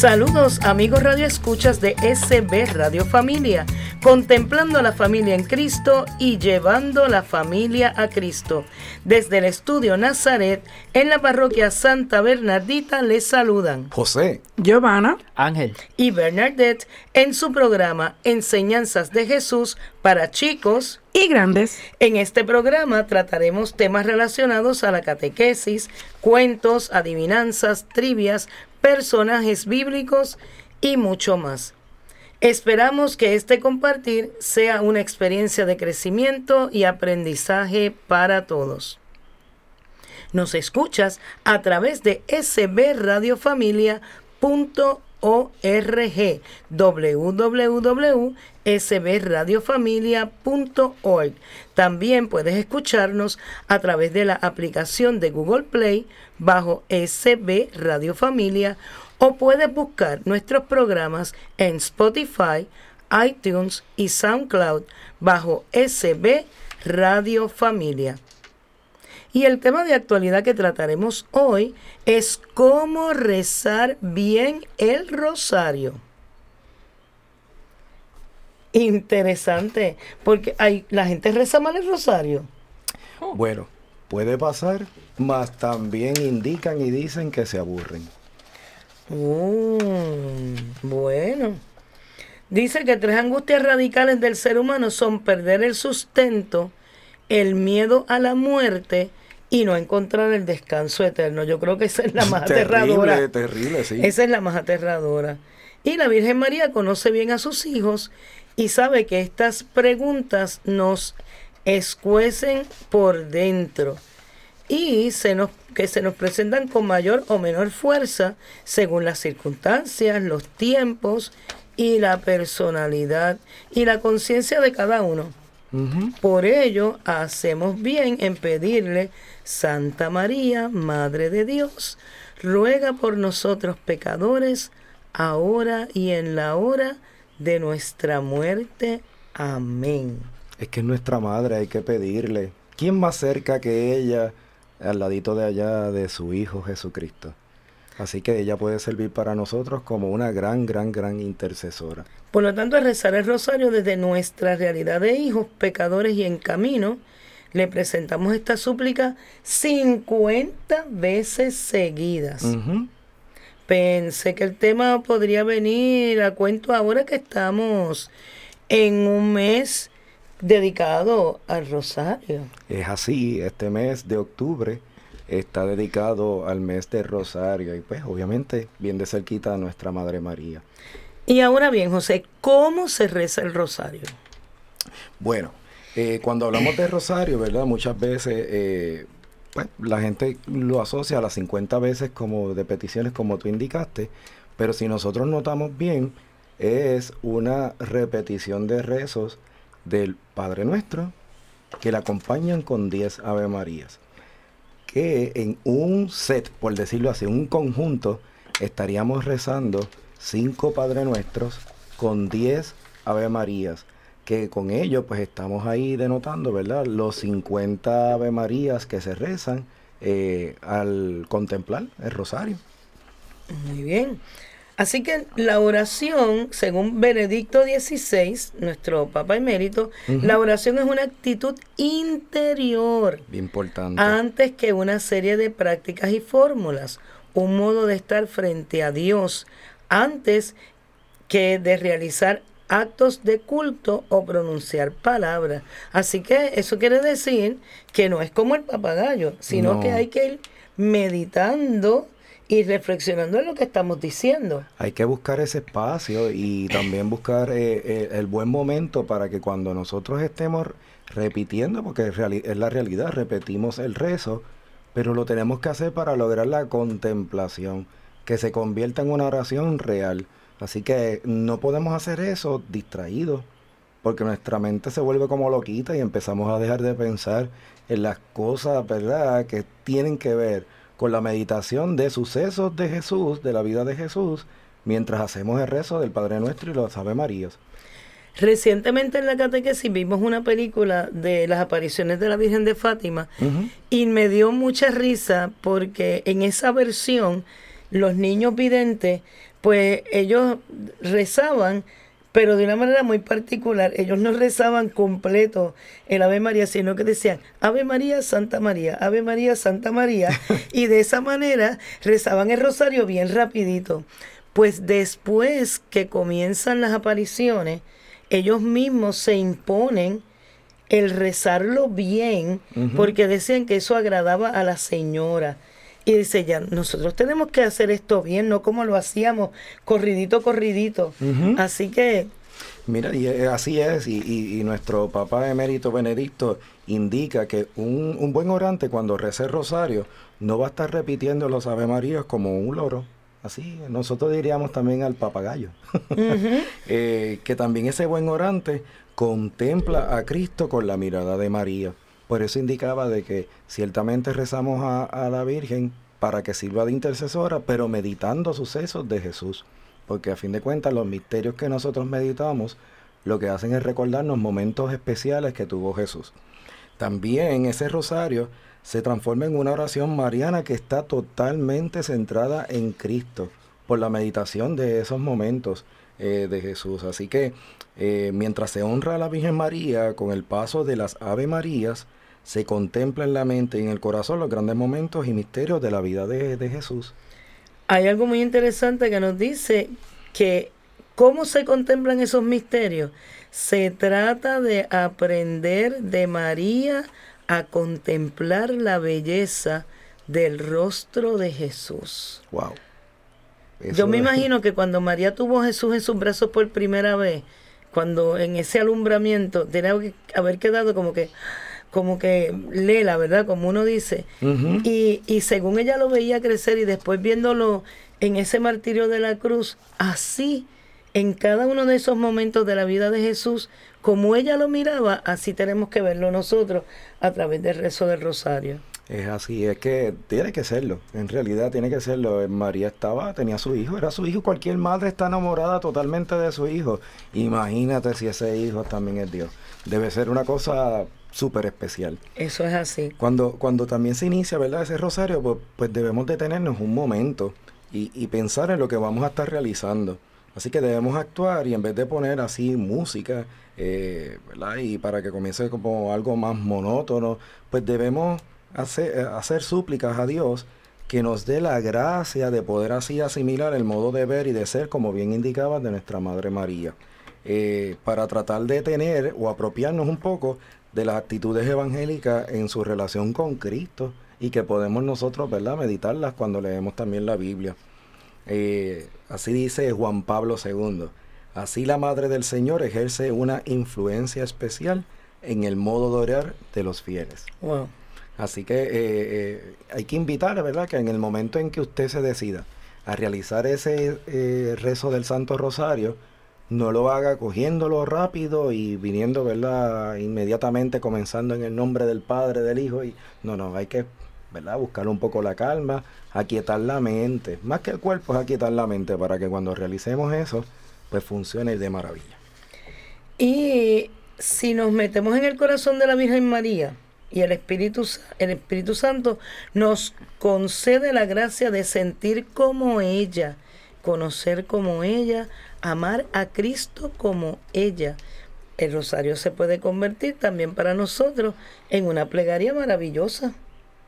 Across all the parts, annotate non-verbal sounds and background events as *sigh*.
Saludos amigos Radio Escuchas de SB Radio Familia, contemplando la familia en Cristo y llevando la familia a Cristo. Desde el estudio Nazaret, en la parroquia Santa Bernardita, les saludan José, Giovanna, Ángel y Bernadette en su programa Enseñanzas de Jesús para chicos y grandes. En este programa trataremos temas relacionados a la catequesis, cuentos, adivinanzas, trivias, personajes bíblicos y mucho más. Esperamos que este compartir sea una experiencia de crecimiento y aprendizaje para todos. Nos escuchas a través de sbradiofamilia.org www.sbradiofamilia.org. También puedes escucharnos a través de la aplicación de Google Play bajo SB Radio Familia o puedes buscar nuestros programas en Spotify, iTunes y SoundCloud bajo SB Radio Familia. Y el tema de actualidad que trataremos hoy es cómo rezar bien el rosario. Interesante, porque hay, la gente reza mal el rosario. Bueno, puede pasar, mas también indican y dicen que se aburren. Mm, bueno. Dice que tres angustias radicales del ser humano son perder el sustento, el miedo a la muerte y no encontrar el descanso eterno. Yo creo que esa es la más aterradora. Terrible, sí. Esa es la más aterradora. Y la Virgen María conoce bien a sus hijos y sabe que estas preguntas nos escuecen por dentro y se nos, que se nos presentan con mayor o menor fuerza según las circunstancias, los tiempos y la personalidad y la conciencia de cada uno. Por ello, hacemos bien en pedirle, Santa María, Madre de Dios, ruega por nosotros pecadores, ahora y en la hora de nuestra muerte. Amén. Es que es nuestra madre, hay que pedirle. ¿Quién más cerca que ella, al ladito de allá de su Hijo Jesucristo? Así que ella puede servir para nosotros como una gran, gran, gran intercesora. Por lo tanto, rezar el rosario desde nuestra realidad de hijos, pecadores y en camino, le presentamos esta súplica 50 veces seguidas. Pensé que el tema podría venir a cuento ahora que estamos en un mes dedicado al rosario. Es así, este mes de octubre está dedicado al mes de Rosario y pues obviamente bien de cerquita a nuestra Madre María. Y ahora bien, José, ¿cómo se reza el Rosario? Bueno, eh, cuando hablamos de Rosario, ¿verdad? Muchas veces eh, pues, la gente lo asocia a las 50 veces como de peticiones como tú indicaste, pero si nosotros notamos bien, es una repetición de rezos del Padre Nuestro que la acompañan con 10 Ave Marías que en un set, por decirlo así, un conjunto, estaríamos rezando cinco Padre Nuestros con diez Ave Marías, que con ello pues estamos ahí denotando, ¿verdad? Los 50 Ave Marías que se rezan eh, al contemplar el rosario. Muy bien. Así que la oración, según Benedicto XVI, nuestro Papa emérito, la oración es una actitud interior. importante. Antes que una serie de prácticas y fórmulas. Un modo de estar frente a Dios antes que de realizar actos de culto o pronunciar palabras. Así que eso quiere decir que no es como el papagayo, sino que hay que ir meditando y reflexionando en lo que estamos diciendo. Hay que buscar ese espacio y también buscar eh, eh, el buen momento para que cuando nosotros estemos repitiendo, porque es, la realidad, repetimos el rezo, pero lo tenemos que hacer para lograr la contemplación, que se convierta en una oración real. Así que no podemos hacer eso distraídos, porque nuestra mente se vuelve como loquita y empezamos a dejar de pensar en las cosas, ¿verdad?, que tienen que ver con la meditación de sucesos de Jesús, de la vida de Jesús, mientras hacemos el rezo del Padre Nuestro y los Ave Marías. Recientemente en la catequesis vimos una película de las apariciones de la Virgen de Fátima y me dio mucha risa porque en esa versión los niños videntes, pues ellos rezaban, pero de una manera muy particular. Ellos no rezaban completo el Ave María, sino que decían Ave María, Santa María, Ave María, Santa María, *laughs* y de esa manera rezaban el rosario bien rapidito. Pues después que comienzan las apariciones, ellos mismos se imponen el rezarlo bien, porque decían que eso agradaba a la señora. Y dice ya, nosotros tenemos que hacer esto bien, no como lo hacíamos, corridito, corridito. Así que... Mira, y así es, y, nuestro papá emérito Benedicto indica que un, un buen orante cuando reza el rosario no va a estar repitiendo los Ave Marías como un loro, Así, nosotros diríamos también al papagayo, *laughs* eh, que también ese buen orante contempla a Cristo con la mirada de María. Por eso indicaba de que ciertamente rezamos a, la Virgen para que sirva de intercesora, pero meditando sucesos de Jesús. Porque a fin de cuentas los misterios que nosotros meditamos lo que hacen es recordarnos momentos especiales que tuvo Jesús. También ese rosario se transforma en una oración mariana que está totalmente centrada en Cristo por la meditación de esos momentos eh, de Jesús. Así que eh, mientras se honra a la Virgen María con el paso de las Ave Marías, se contempla en la mente y en el corazón los grandes momentos y misterios de la vida de, de Jesús. Hay algo muy interesante que nos dice que cómo se contemplan esos misterios. Se trata de aprender de María a contemplar la belleza del rostro de Jesús. Wow. Yo me imagino que cuando María tuvo a Jesús en sus brazos por primera vez, cuando en ese alumbramiento tenía que haber quedado como que como que lela, ¿verdad? Como uno dice. y, y según ella lo veía crecer y después viéndolo en ese martirio de la cruz, así en cada uno de esos momentos de la vida de Jesús, como ella lo miraba, así tenemos que verlo nosotros a través del rezo del rosario. Es así, es que tiene que serlo, en realidad tiene que serlo. María estaba, tenía su hijo, era su hijo, cualquier madre está enamorada totalmente de su hijo. Imagínate si ese hijo también es Dios. Debe ser una cosa súper especial. Eso es así. Cuando, cuando también se inicia, ¿verdad? Ese rosario, pues, pues debemos detenernos un momento y, y pensar en lo que vamos a estar realizando. Así que debemos actuar y en vez de poner así música, eh, ¿verdad? Y para que comience como algo más monótono, pues debemos hacer, eh, hacer súplicas a Dios que nos dé la gracia de poder así asimilar el modo de ver y de ser, como bien indicaba, de nuestra Madre María. Eh, para tratar de tener o apropiarnos un poco de las actitudes evangélicas en su relación con Cristo y que podemos nosotros, ¿verdad?, meditarlas cuando leemos también la Biblia. Eh, así dice Juan Pablo II. Así la Madre del Señor ejerce una influencia especial en el modo de orar de los fieles. Así que eh, eh, hay que invitar, ¿verdad?, que en el momento en que usted se decida a realizar ese rezo del Santo Rosario, no lo haga cogiéndolo rápido y viniendo, ¿verdad?, inmediatamente comenzando en el nombre del Padre, del Hijo. Y, no, no, hay que ¿verdad? Buscar un poco la calma, aquietar la mente. Más que el cuerpo es aquietar la mente para que cuando realicemos eso, pues funcione de maravilla. Y si nos metemos en el corazón de la Virgen María y el Espíritu, el Espíritu Santo nos concede la gracia de sentir como ella, conocer como ella, amar a Cristo como ella. El rosario se puede convertir también para nosotros en una plegaria maravillosa.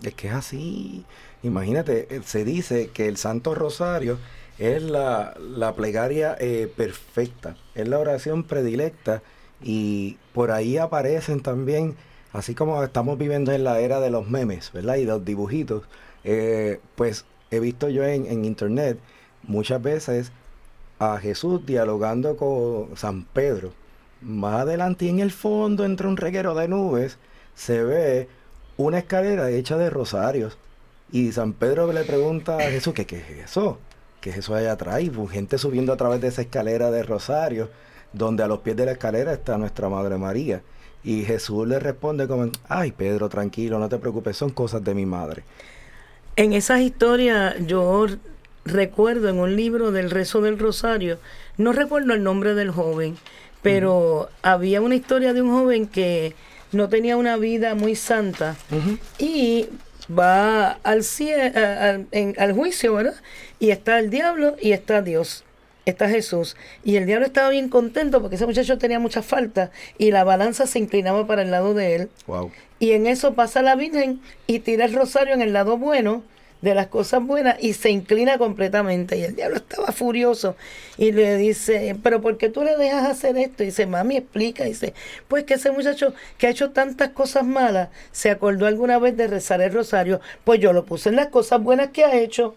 Es que es así. Imagínate, eh, se dice que el Santo Rosario es la, plegaria eh, perfecta, es la oración predilecta y por ahí aparecen también, así como estamos viviendo en la era de los memes, ¿verdad? Y los dibujitos, eh, pues he visto yo en, en internet muchas veces a Jesús dialogando con San Pedro. Más adelante en el fondo, entre un reguero de nubes, se ve una escalera hecha de rosarios. Y San Pedro le pregunta a Jesús, ¿qué, es eso? ¿Qué es eso allá atrás? Y gente subiendo a través de esa escalera de Rosario, donde a los pies de la escalera está nuestra Madre María. Y Jesús le responde como, ay Pedro, tranquilo, no te preocupes, son cosas de mi madre. En esas historias yo recuerdo en un libro del rezo del Rosario, no recuerdo el nombre del joven, pero había una historia de un joven que no tenía una vida muy santa y va al, al juicio, ¿verdad? Y está el diablo y está Dios está Jesús. Y el diablo estaba bien contento porque ese muchacho tenía mucha falta y la balanza se inclinaba para el lado de él. Y en eso pasa la Virgen y tira el rosario en el lado bueno de las cosas buenas y se inclina completamente. Y el diablo estaba furioso y le dice, pero ¿por qué tú le dejas hacer esto? Y dice, mami, explica. Y dice, pues que ese muchacho que ha hecho tantas cosas malas, se acordó alguna vez de rezar el rosario, pues yo lo puse en las cosas buenas que ha hecho.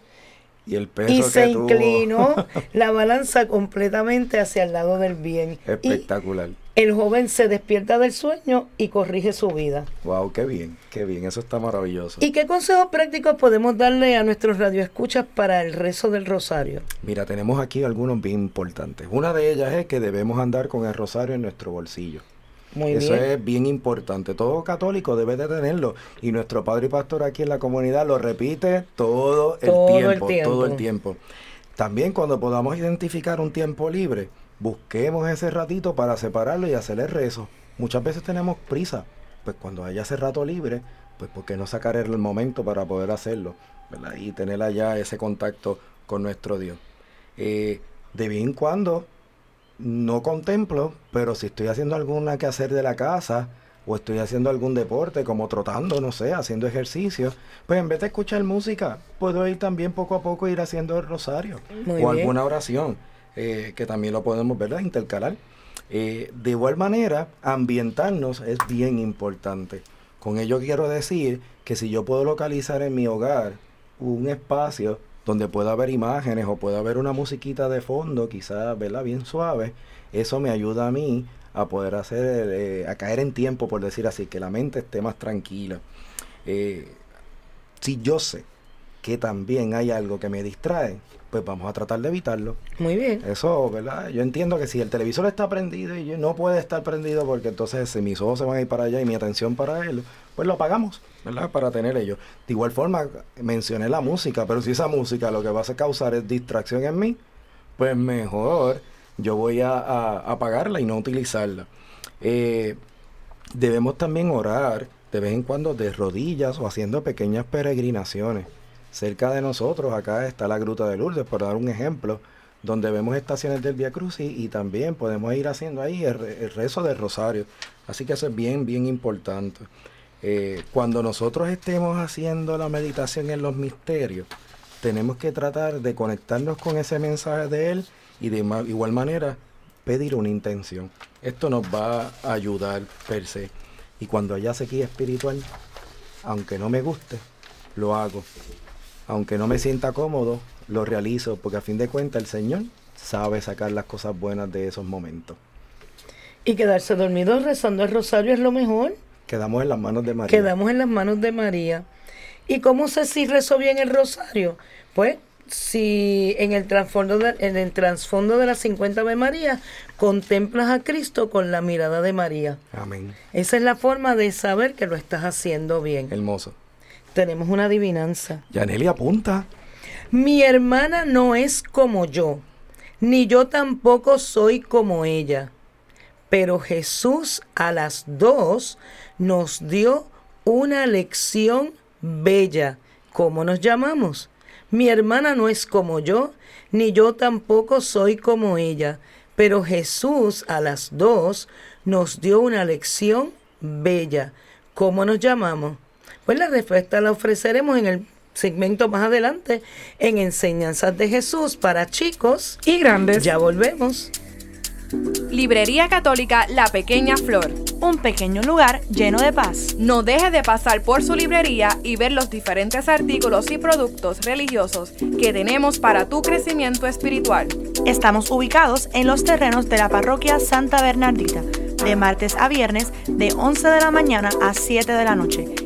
Y, el peso y se inclinó *laughs* la balanza completamente hacia el lado del bien. Espectacular. el joven se despierta del sueño y corrige su vida. Wow, qué bien, qué bien, eso está maravilloso. ¿Y qué consejos prácticos podemos darle a nuestros radioescuchas para el rezo del rosario? Mira, tenemos aquí algunos bien importantes. Una de ellas es que debemos andar con el rosario en nuestro bolsillo. Eso es bien importante. Todo católico debe de tenerlo. Y nuestro padre y pastor aquí en la comunidad lo repite todo el, tiempo, todo el tiempo. También cuando podamos identificar un tiempo libre, busquemos ese ratito para separarlo y hacerle rezo. Muchas veces tenemos prisa. Pues cuando haya ese rato libre, pues ¿por qué no sacar el momento para poder hacerlo? Y tener allá ese contacto con nuestro Dios. Eh, de vez en cuando no contemplo, pero si estoy haciendo alguna que hacer de la casa o estoy haciendo algún deporte como trotando, no sé, haciendo ejercicio, pues en vez de escuchar música, puedo ir también poco a poco ir haciendo el rosario o alguna oración, eh, que también lo podemos, ¿verdad? Intercalar. Eh, de igual manera, ambientarnos es bien importante. Con ello quiero decir que si yo puedo localizar en mi hogar un espacio donde pueda haber imágenes o pueda haber una musiquita de fondo, quizás, ¿verdad? Bien suave, eso me ayuda a mí a poder hacer, eh, a caer en tiempo, por decir así, que la mente esté más tranquila. Eh, si yo sé que también hay algo que me distrae, pues vamos a tratar de evitarlo. Muy bien. Eso, ¿verdad? Yo entiendo que si el televisor está prendido y yo no puede estar prendido porque entonces si mis ojos se van a ir para allá y mi atención para él, pues lo apagamos, ¿verdad? Para tener ello. De igual forma, mencioné la música, pero si esa música lo que va a causar es distracción en mí, pues mejor yo voy a, apagarla y no utilizarla. Eh, debemos también orar de vez en cuando de rodillas o haciendo pequeñas peregrinaciones. Cerca de nosotros, acá está la Gruta de Lourdes, por dar un ejemplo, donde vemos estaciones del Via Crucis y también podemos ir haciendo ahí el, el rezo del rosario. Así que eso es bien, bien importante. Eh, cuando nosotros estemos haciendo la meditación en los misterios, tenemos que tratar de conectarnos con ese mensaje de Él y de igual manera pedir una intención. Esto nos va a ayudar per se. Y cuando haya sequía espiritual, aunque no me guste, lo hago. Aunque no me sienta cómodo, lo realizo, porque a fin de cuentas el Señor sabe sacar las cosas buenas de esos momentos. Y quedarse dormido rezando el rosario es lo mejor. Quedamos en las manos de María. Quedamos en las manos de María. ¿Y cómo sé si rezo bien el rosario? Pues si en el trasfondo de, en el trasfondo de las 50 de María contemplas a Cristo con la mirada de María. Amén. Esa es la forma de saber que lo estás haciendo bien. Hermoso. Tenemos una adivinanza. Yaneli apunta. Mi hermana no es como yo, ni yo tampoco soy como ella. Pero Jesús a las dos nos dio una lección bella. ¿Cómo nos llamamos? Mi hermana no es como yo, ni yo tampoco soy como ella, pero Jesús a las dos nos dio una lección bella. ¿Cómo nos llamamos? Pues la respuesta la ofreceremos en el segmento más adelante en Enseñanzas de Jesús para chicos y grandes. Ya volvemos. Librería Católica La Pequeña Flor. Un pequeño lugar lleno de paz. No deje de pasar por su librería y ver los diferentes artículos y productos religiosos que tenemos para tu crecimiento espiritual. Estamos ubicados en los terrenos de la parroquia Santa Bernardita, de martes a viernes de 11 de la mañana a 7 de la noche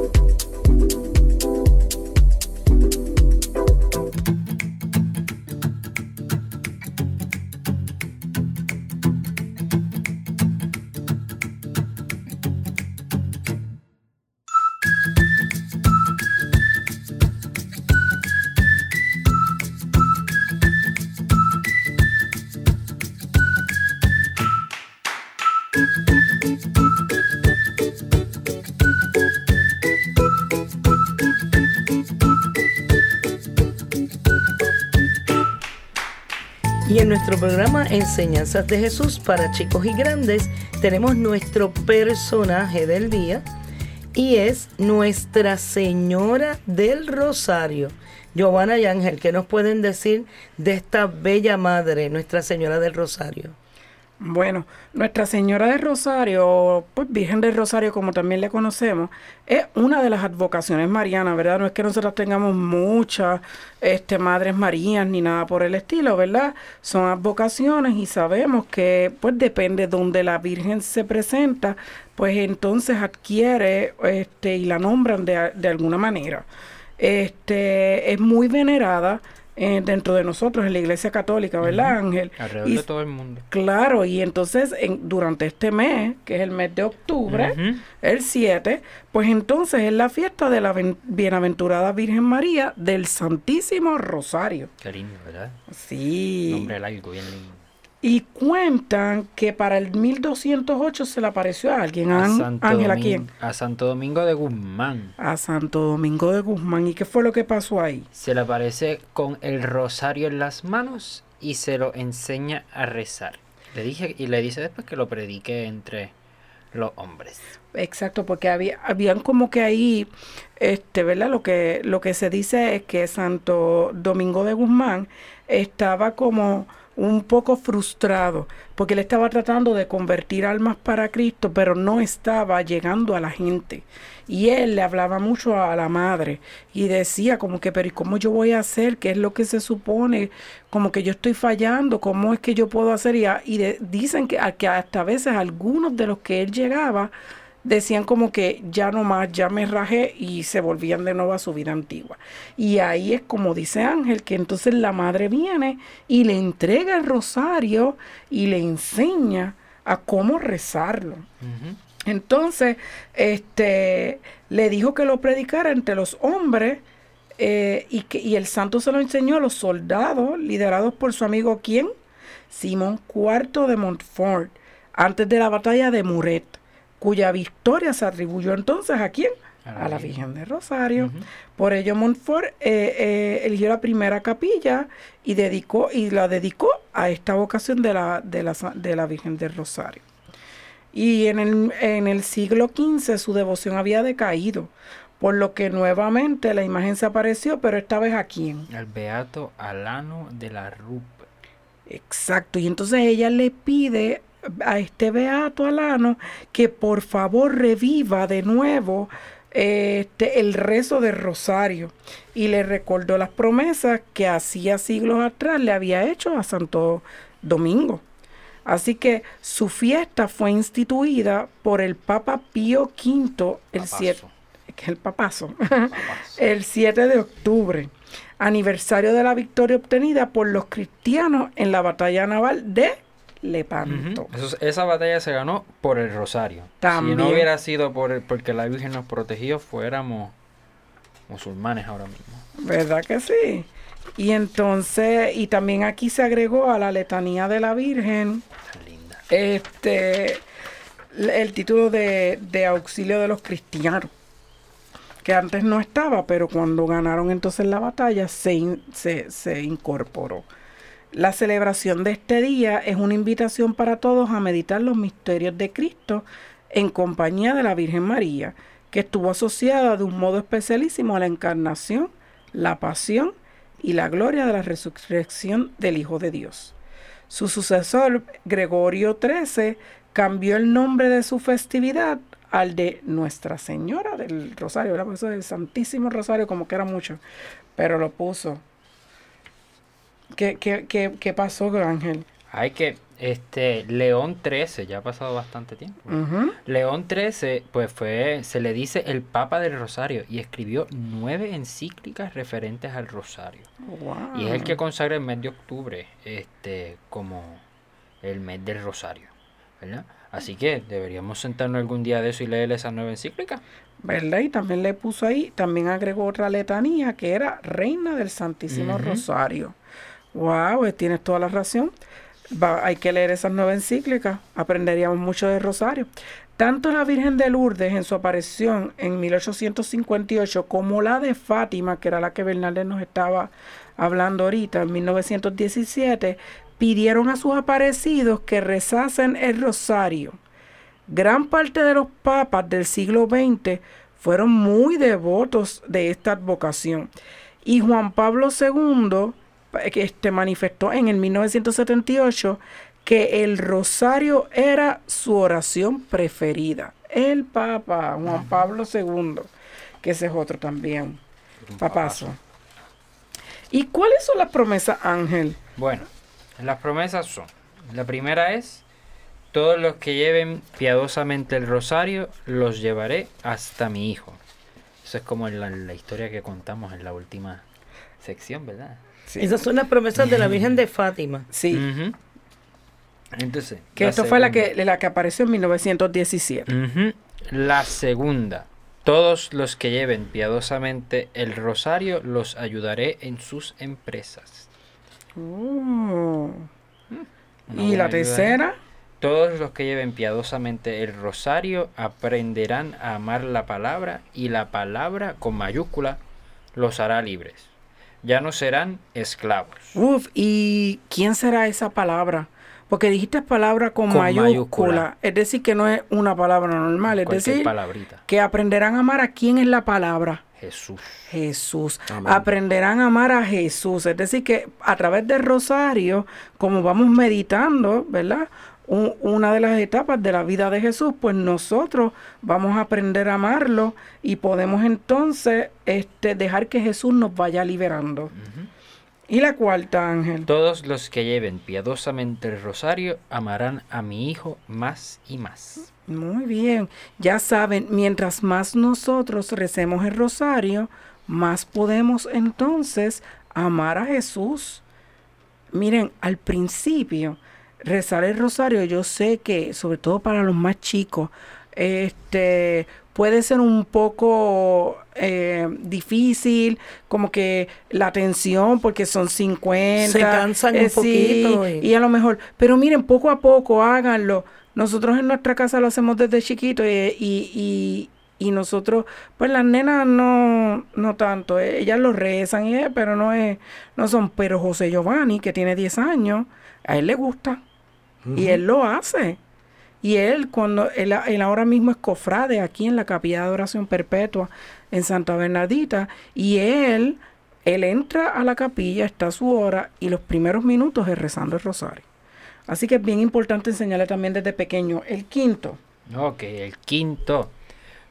Programa Enseñanzas de Jesús para chicos y grandes tenemos nuestro personaje del día y es Nuestra Señora del Rosario. Giovanna y Ángel, ¿qué nos pueden decir de esta bella madre, Nuestra Señora del Rosario? Bueno, Nuestra Señora del Rosario, pues Virgen del Rosario, como también le conocemos, es una de las advocaciones marianas, ¿verdad? No es que nosotros tengamos muchas este, madres marías ni nada por el estilo, ¿verdad? Son advocaciones y sabemos que, pues depende de donde la Virgen se presenta, pues entonces adquiere este, y la nombran de, de alguna manera. Este, es muy venerada eh, dentro de nosotros en la Iglesia Católica, ¿verdad, Ángel? Alrededor Y de todo el mundo. Claro, y entonces en, durante este mes, que es el mes de octubre, el 7, pues entonces es la fiesta de la ven- bienaventurada Virgen María del Santísimo Rosario. Qué lindo, ¿verdad? Sí. Nombre largo, bien lindo. Y cuentan que para el 1208 se le apareció a alguien, A Ángel, ¿a quién? a Santo Domingo de Guzmán. A Santo Domingo de Guzmán. ¿Y qué fue lo que pasó ahí? Se le aparece con el rosario en las manos y se lo enseña a rezar. Le dije y le dice después que lo predique entre los hombres. Exacto, porque había, habían como que ahí, este, ¿verdad? Lo que, lo que se dice es que Santo Domingo de Guzmán estaba como un poco frustrado, porque él estaba tratando de convertir almas para Cristo, pero no estaba llegando a la gente. Y él le hablaba mucho a la madre y decía como que, pero ¿y cómo yo voy a hacer? ¿Qué es lo que se supone? Como que yo estoy fallando, ¿cómo es que yo puedo hacer? Y, dicen que, a- que hasta a veces algunos de los que él llegaba, decían como que ya no más, ya me rajé y se volvían de nuevo a su vida antigua. Y ahí es como dice Ángel, que entonces la madre viene y le entrega el rosario y le enseña a cómo rezarlo. Entonces, este, le dijo que lo predicara entre los hombres eh, y, que, y el santo se lo enseñó a los soldados liderados por su amigo quién? Simón IV de Montfort, antes de la batalla de Muret, cuya victoria se atribuyó entonces a quién? A la Virgen de Rosario. Por ello Montfort eh, eh, eligió la primera capilla y dedicó y la dedicó a esta vocación de la, de la, de la Virgen del Rosario. Y en el, en el siglo XV su devoción había decaído, por lo que nuevamente la imagen se apareció, pero esta vez a quién? El beato Alano de la Rupe. Exacto, y entonces ella le pide a este beato Alano que por favor reviva de nuevo este, el rezo del rosario y le recordó las promesas que hacía siglos atrás le había hecho a Santo Domingo. Así que su fiesta fue instituida por el Papa Pío V el 7, Papazo. que es el papazo, Papazo. *laughs* el 7 de octubre, aniversario de la victoria obtenida por los cristianos en la batalla naval de Lepanto. Eso- esa batalla se ganó por el rosario. También. Si no hubiera sido por el- porque la Virgen nos protegió, fuéramos musulmanes ahora mismo. ¿Verdad que sí? Y entonces, y también aquí se agregó a la letanía de la Virgen linda. este el título de, de auxilio de los cristianos, que antes no estaba, pero cuando ganaron entonces la batalla se, in- se, se incorporó. La celebración de este día es una invitación para todos a meditar los misterios de Cristo en compañía de la Virgen María, que estuvo asociada de un modo especialísimo a la encarnación, la pasión y la gloria de la resurrección del Hijo de Dios. Su sucesor, Gregorio XIII, cambió el nombre de su festividad al de Nuestra Señora del Rosario. Por eso del Santísimo Rosario, como que era mucho. pero lo puso. ¿Qué, qué, qué, qué pasó, Ángel? Hay que, este, León 13, ya ha pasado bastante tiempo. León 13, pues fue, se le dice el Papa del Rosario y escribió nueve encíclicas referentes al Rosario. Wow. Y es el que consagra el mes de octubre, este, como el mes del Rosario, ¿verdad? Así que deberíamos sentarnos algún día de eso y leer esas nueve encíclicas. ¿verdad? Y también le puso ahí, también agregó otra letanía que era Reina del Santísimo. Rosario. Wow, eh, tienes toda la razón. Va- hay que leer esas nueve encíclicas, aprenderíamos mucho de Rosario. Tanto la Virgen de Lourdes en su aparición en 1858 como la de Fátima, que era la que Bernaldez nos estaba hablando ahorita, en 1917, pidieron a sus aparecidos que rezasen el Rosario. Gran parte de los papas del siglo XX fueron muy devotos de esta advocación. Y Juan Pablo II que este, manifestó en el 1978 que el rosario era su oración preferida. El Papa Juan Pablo II, que ese es otro también. Papazo. ¿Y cuáles son las promesas, Ángel? Bueno, las promesas son, la primera es, todos los que lleven piadosamente el rosario, los llevaré hasta mi hijo. Eso es como la, la historia que contamos en la última sección, ¿verdad? Esas son las promesas de la Virgen de Fátima. Sí. Entonces, que la esto fue la segunda. que, la que apareció en 1917. Ujú. La segunda. Todos los que lleven piadosamente el rosario los ayudaré en sus empresas. Oh. Una ¿Y la ¿eh? tercera? Todos los que lleven piadosamente el rosario aprenderán a amar la palabra y la palabra con mayúscula los hará libres. Ya no serán esclavos. Uf, ¿y quién será esa palabra? Porque dijiste palabra con, Con mayúscula. mayúscula. Es decir, que no es una palabra normal. Es Cualquier decir, palabrita. que aprenderán a amar a quién es la palabra. Jesús. Jesús. Amén. Aprenderán a amar a Jesús. Es decir, que a través del rosario, como vamos meditando, ¿verdad? Un- una de las etapas de la vida de Jesús, pues nosotros vamos a aprender a amarlo y podemos entonces este, dejar que Jesús nos vaya liberando. Y la cuarta, Ángel. Todos los que lleven piadosamente el rosario amarán a mi hijo más y más. Muy bien, ya saben, mientras más nosotros recemos el rosario, más podemos entonces amar a Jesús. Miren, al principio, rezar el rosario, yo sé que, sobre todo para los más chicos, este puede ser un poco eh, difícil, como que la atención, porque son 50. Se cansan un eh, sí, poquito y- y a lo mejor, pero miren, poco a poco háganlo. Nosotros en nuestra casa lo hacemos desde chiquito y, y, y- y nosotros, pues las nenas no, no tanto, eh, ellas lo rezan, y, eh, pero no es, no son, pero José Giovanni, que tiene 10 años, a él le gusta y él lo hace. Y él, cuando él, él ahora mismo es cofrade aquí en la capilla de oración perpetua en Santa Bernardita, y él, él entra a la capilla, está a su hora, y los primeros minutos es rezando el rosario. Así que es bien importante enseñarle también desde pequeño. El quinto, Ok, el quinto.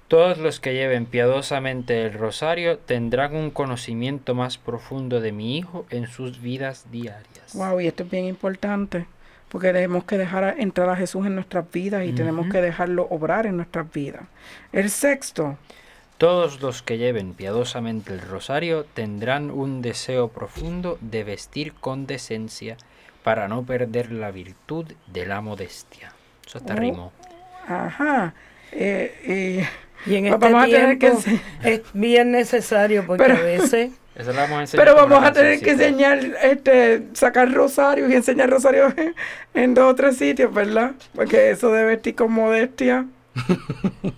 Todos los que lleven piadosamente el rosario tendrán un conocimiento más profundo de mi hijo en sus vidas diarias. wow, y esto es bien importante, porque tenemos que dejar a- entrar a Jesús en nuestras vidas y tenemos que dejarlo obrar en nuestras vidas. El sexto, Todos los que lleven piadosamente el rosario tendrán un deseo profundo de vestir con decencia para no perder la virtud de la modestia. Eso hasta Oh. rimó. ajá, eh, Y en *laughs* este vamos a tener que tiempo ense- es bien necesario porque Pero- a veces *laughs* Eso lo vamos a enseñar Pero vamos a tener que enseñar, este, sacar rosarios y enseñar rosarios *laughs* en, en dos o tres sitios, ¿verdad? Porque eso de vestir con modestia. *laughs*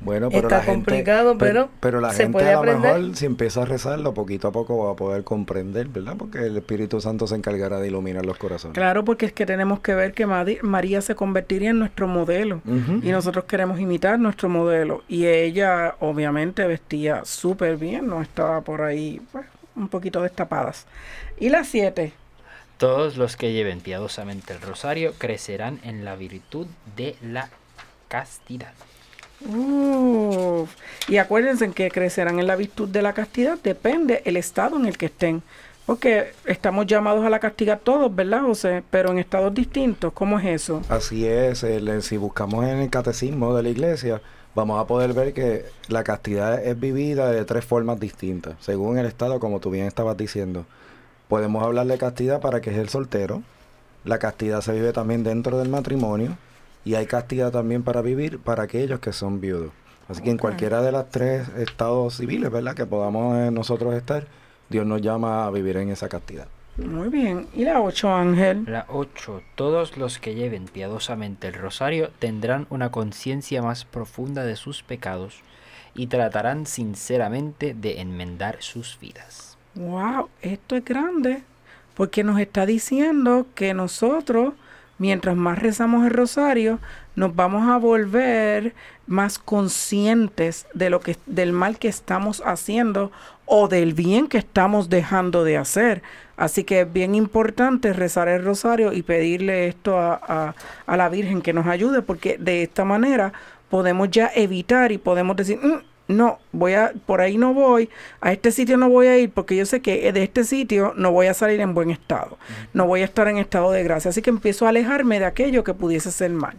Bueno, pero Está la gente, complicado, pe- pero pero la se gente puede a lo aprender. mejor si empieza a rezarlo poquito a poco va a poder comprender, ¿verdad? Porque el Espíritu Santo se encargará de iluminar los corazones. Claro, porque es que tenemos que ver que Madi- María se convertiría en nuestro modelo. Y nosotros queremos imitar nuestro modelo. Y ella obviamente vestía súper bien, no estaba por ahí pues, un poquito destapadas. Y las siete. Todos los que lleven piadosamente el rosario crecerán en la virtud de la castidad. Uf. Y acuérdense que crecerán en la virtud de la castidad, depende el estado en el que estén. Porque estamos llamados a la castidad todos, ¿verdad, José? Pero en estados distintos, ¿cómo es eso? Así es, el- si buscamos en el catecismo de la iglesia, vamos a poder ver que la castidad es vivida de tres formas distintas, según el estado, como tú bien estabas diciendo. Podemos hablar de castidad para que es el soltero, la castidad se vive también dentro del matrimonio y hay castidad también para vivir para aquellos que son viudos. Así que en cualquiera de las tres estados civiles, ¿verdad? Que podamos eh, nosotros estar, Dios nos llama a vivir en esa castidad. Muy bien. ¿Y la ocho, Ángel? La 8. Todos los que lleven piadosamente el rosario tendrán una conciencia más profunda de sus pecados y tratarán sinceramente de enmendar sus vidas. Wow, esto es grande. Porque nos está diciendo que nosotros, mientras más rezamos el rosario, nos vamos a volver más conscientes de lo que del mal que estamos haciendo o del bien que estamos dejando de hacer. Así que es bien importante rezar el rosario y pedirle esto a, a- la Virgen que nos ayude, porque de esta manera podemos ya evitar y podemos decir, "Mm, no, voy a, por ahí no voy, a este sitio no voy a ir, porque yo sé que de este sitio no voy a salir en buen estado, no voy a estar en estado de gracia. Así que empiezo a alejarme de aquello que pudiese ser mal.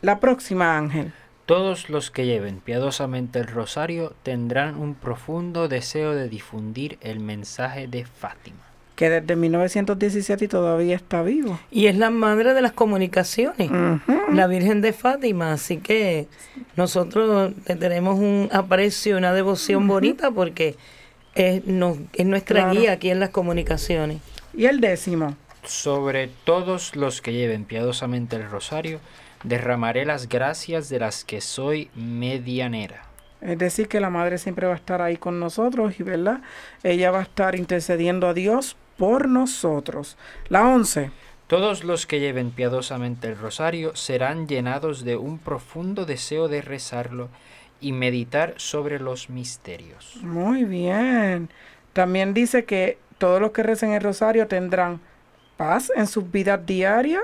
La próxima, Ángel. Todos los que lleven piadosamente el rosario tendrán un profundo deseo de difundir el mensaje de Fátima. Que desde 1917 y todavía está vivo. Y es la madre de las comunicaciones, la Virgen de Fátima. Así que nosotros le tenemos un aprecio, una devoción bonita porque es, nos- es nuestra Claro. guía aquí en las comunicaciones. Y el décimo. Sobre todos los que lleven piadosamente el rosario, derramaré las gracias de las que soy medianera. Es decir, que la madre siempre va a estar ahí con nosotros y, ¿verdad? Ella va a estar intercediendo a Dios por nosotros. La once. Todos los que lleven piadosamente el rosario serán llenados de un profundo deseo de rezarlo y meditar sobre los misterios. Muy bien. También dice que todos los que recen el rosario tendrán paz en sus vidas diarias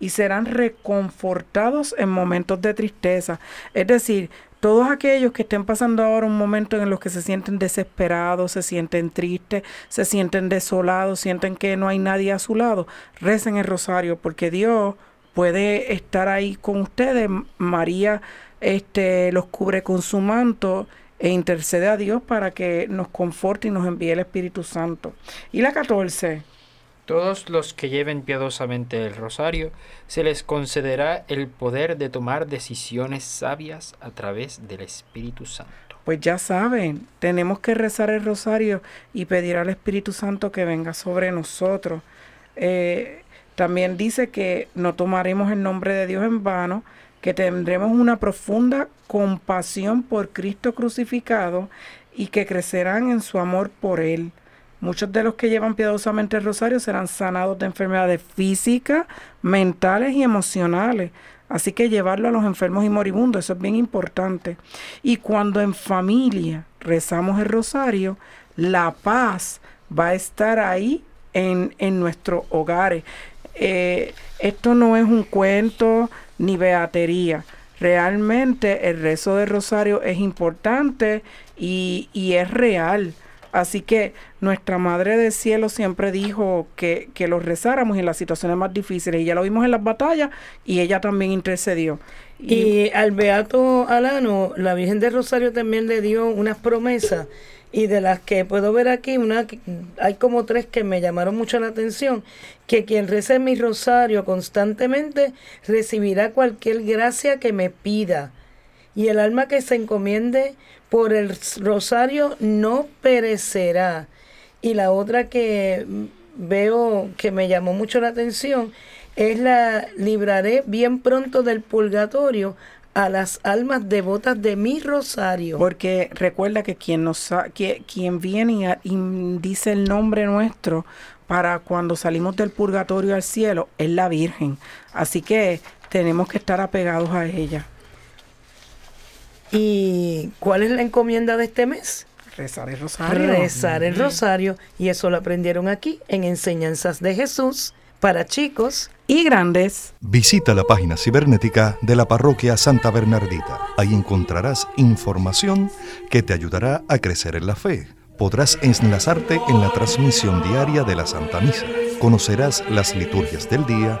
y serán reconfortados en momentos de tristeza. Es decir, todos aquellos que estén pasando ahora un momento en los que se sienten desesperados, se sienten tristes, se sienten desolados, sienten que no hay nadie a su lado, recen el rosario porque Dios puede estar ahí con ustedes. María este, los cubre con su manto e intercede a Dios para que nos conforte y nos envíe el Espíritu Santo. Y la 14. Todos los que lleven piadosamente el rosario, se les concederá el poder de tomar decisiones sabias a través del Espíritu Santo. Pues ya saben, tenemos que rezar el rosario y pedir al Espíritu Santo que venga sobre nosotros. Eh, también dice que no tomaremos el nombre de Dios en vano, que tendremos una profunda compasión por Cristo crucificado y que crecerán en su amor por Él. Muchos de los que llevan piadosamente el rosario serán sanados de enfermedades físicas, mentales y emocionales. Así que llevarlo a los enfermos y moribundos, eso es bien importante. Y cuando en familia rezamos el rosario, la paz va a estar ahí en, en nuestros hogares. Eh, esto no es un cuento ni beatería. Realmente el rezo del rosario es importante y, y es real. Así que nuestra Madre del Cielo siempre dijo que, que los rezáramos en las situaciones más difíciles. Y ya lo vimos en las batallas y ella también intercedió. Y al Beato Alano, la Virgen del Rosario también le dio unas promesas y de las que puedo ver aquí, una, hay como tres que me llamaron mucho la atención, que quien rece mi rosario constantemente recibirá cualquier gracia que me pida y el alma que se encomiende por el rosario no perecerá. Y la otra que veo que me llamó mucho la atención es la libraré bien pronto del purgatorio a las almas devotas de mi rosario. Porque recuerda que quien nos que, quien viene y dice el nombre nuestro para cuando salimos del purgatorio al cielo es la Virgen. Así que tenemos que estar apegados a ella. ¿Y cuál es la encomienda de este mes? Rezar el rosario. Rezar el rosario. Y eso lo aprendieron aquí en Enseñanzas de Jesús para chicos y grandes. Visita la página cibernética de la parroquia Santa Bernardita. Ahí encontrarás información que te ayudará a crecer en la fe. Podrás enlazarte en la transmisión diaria de la Santa Misa. Conocerás las liturgias del día,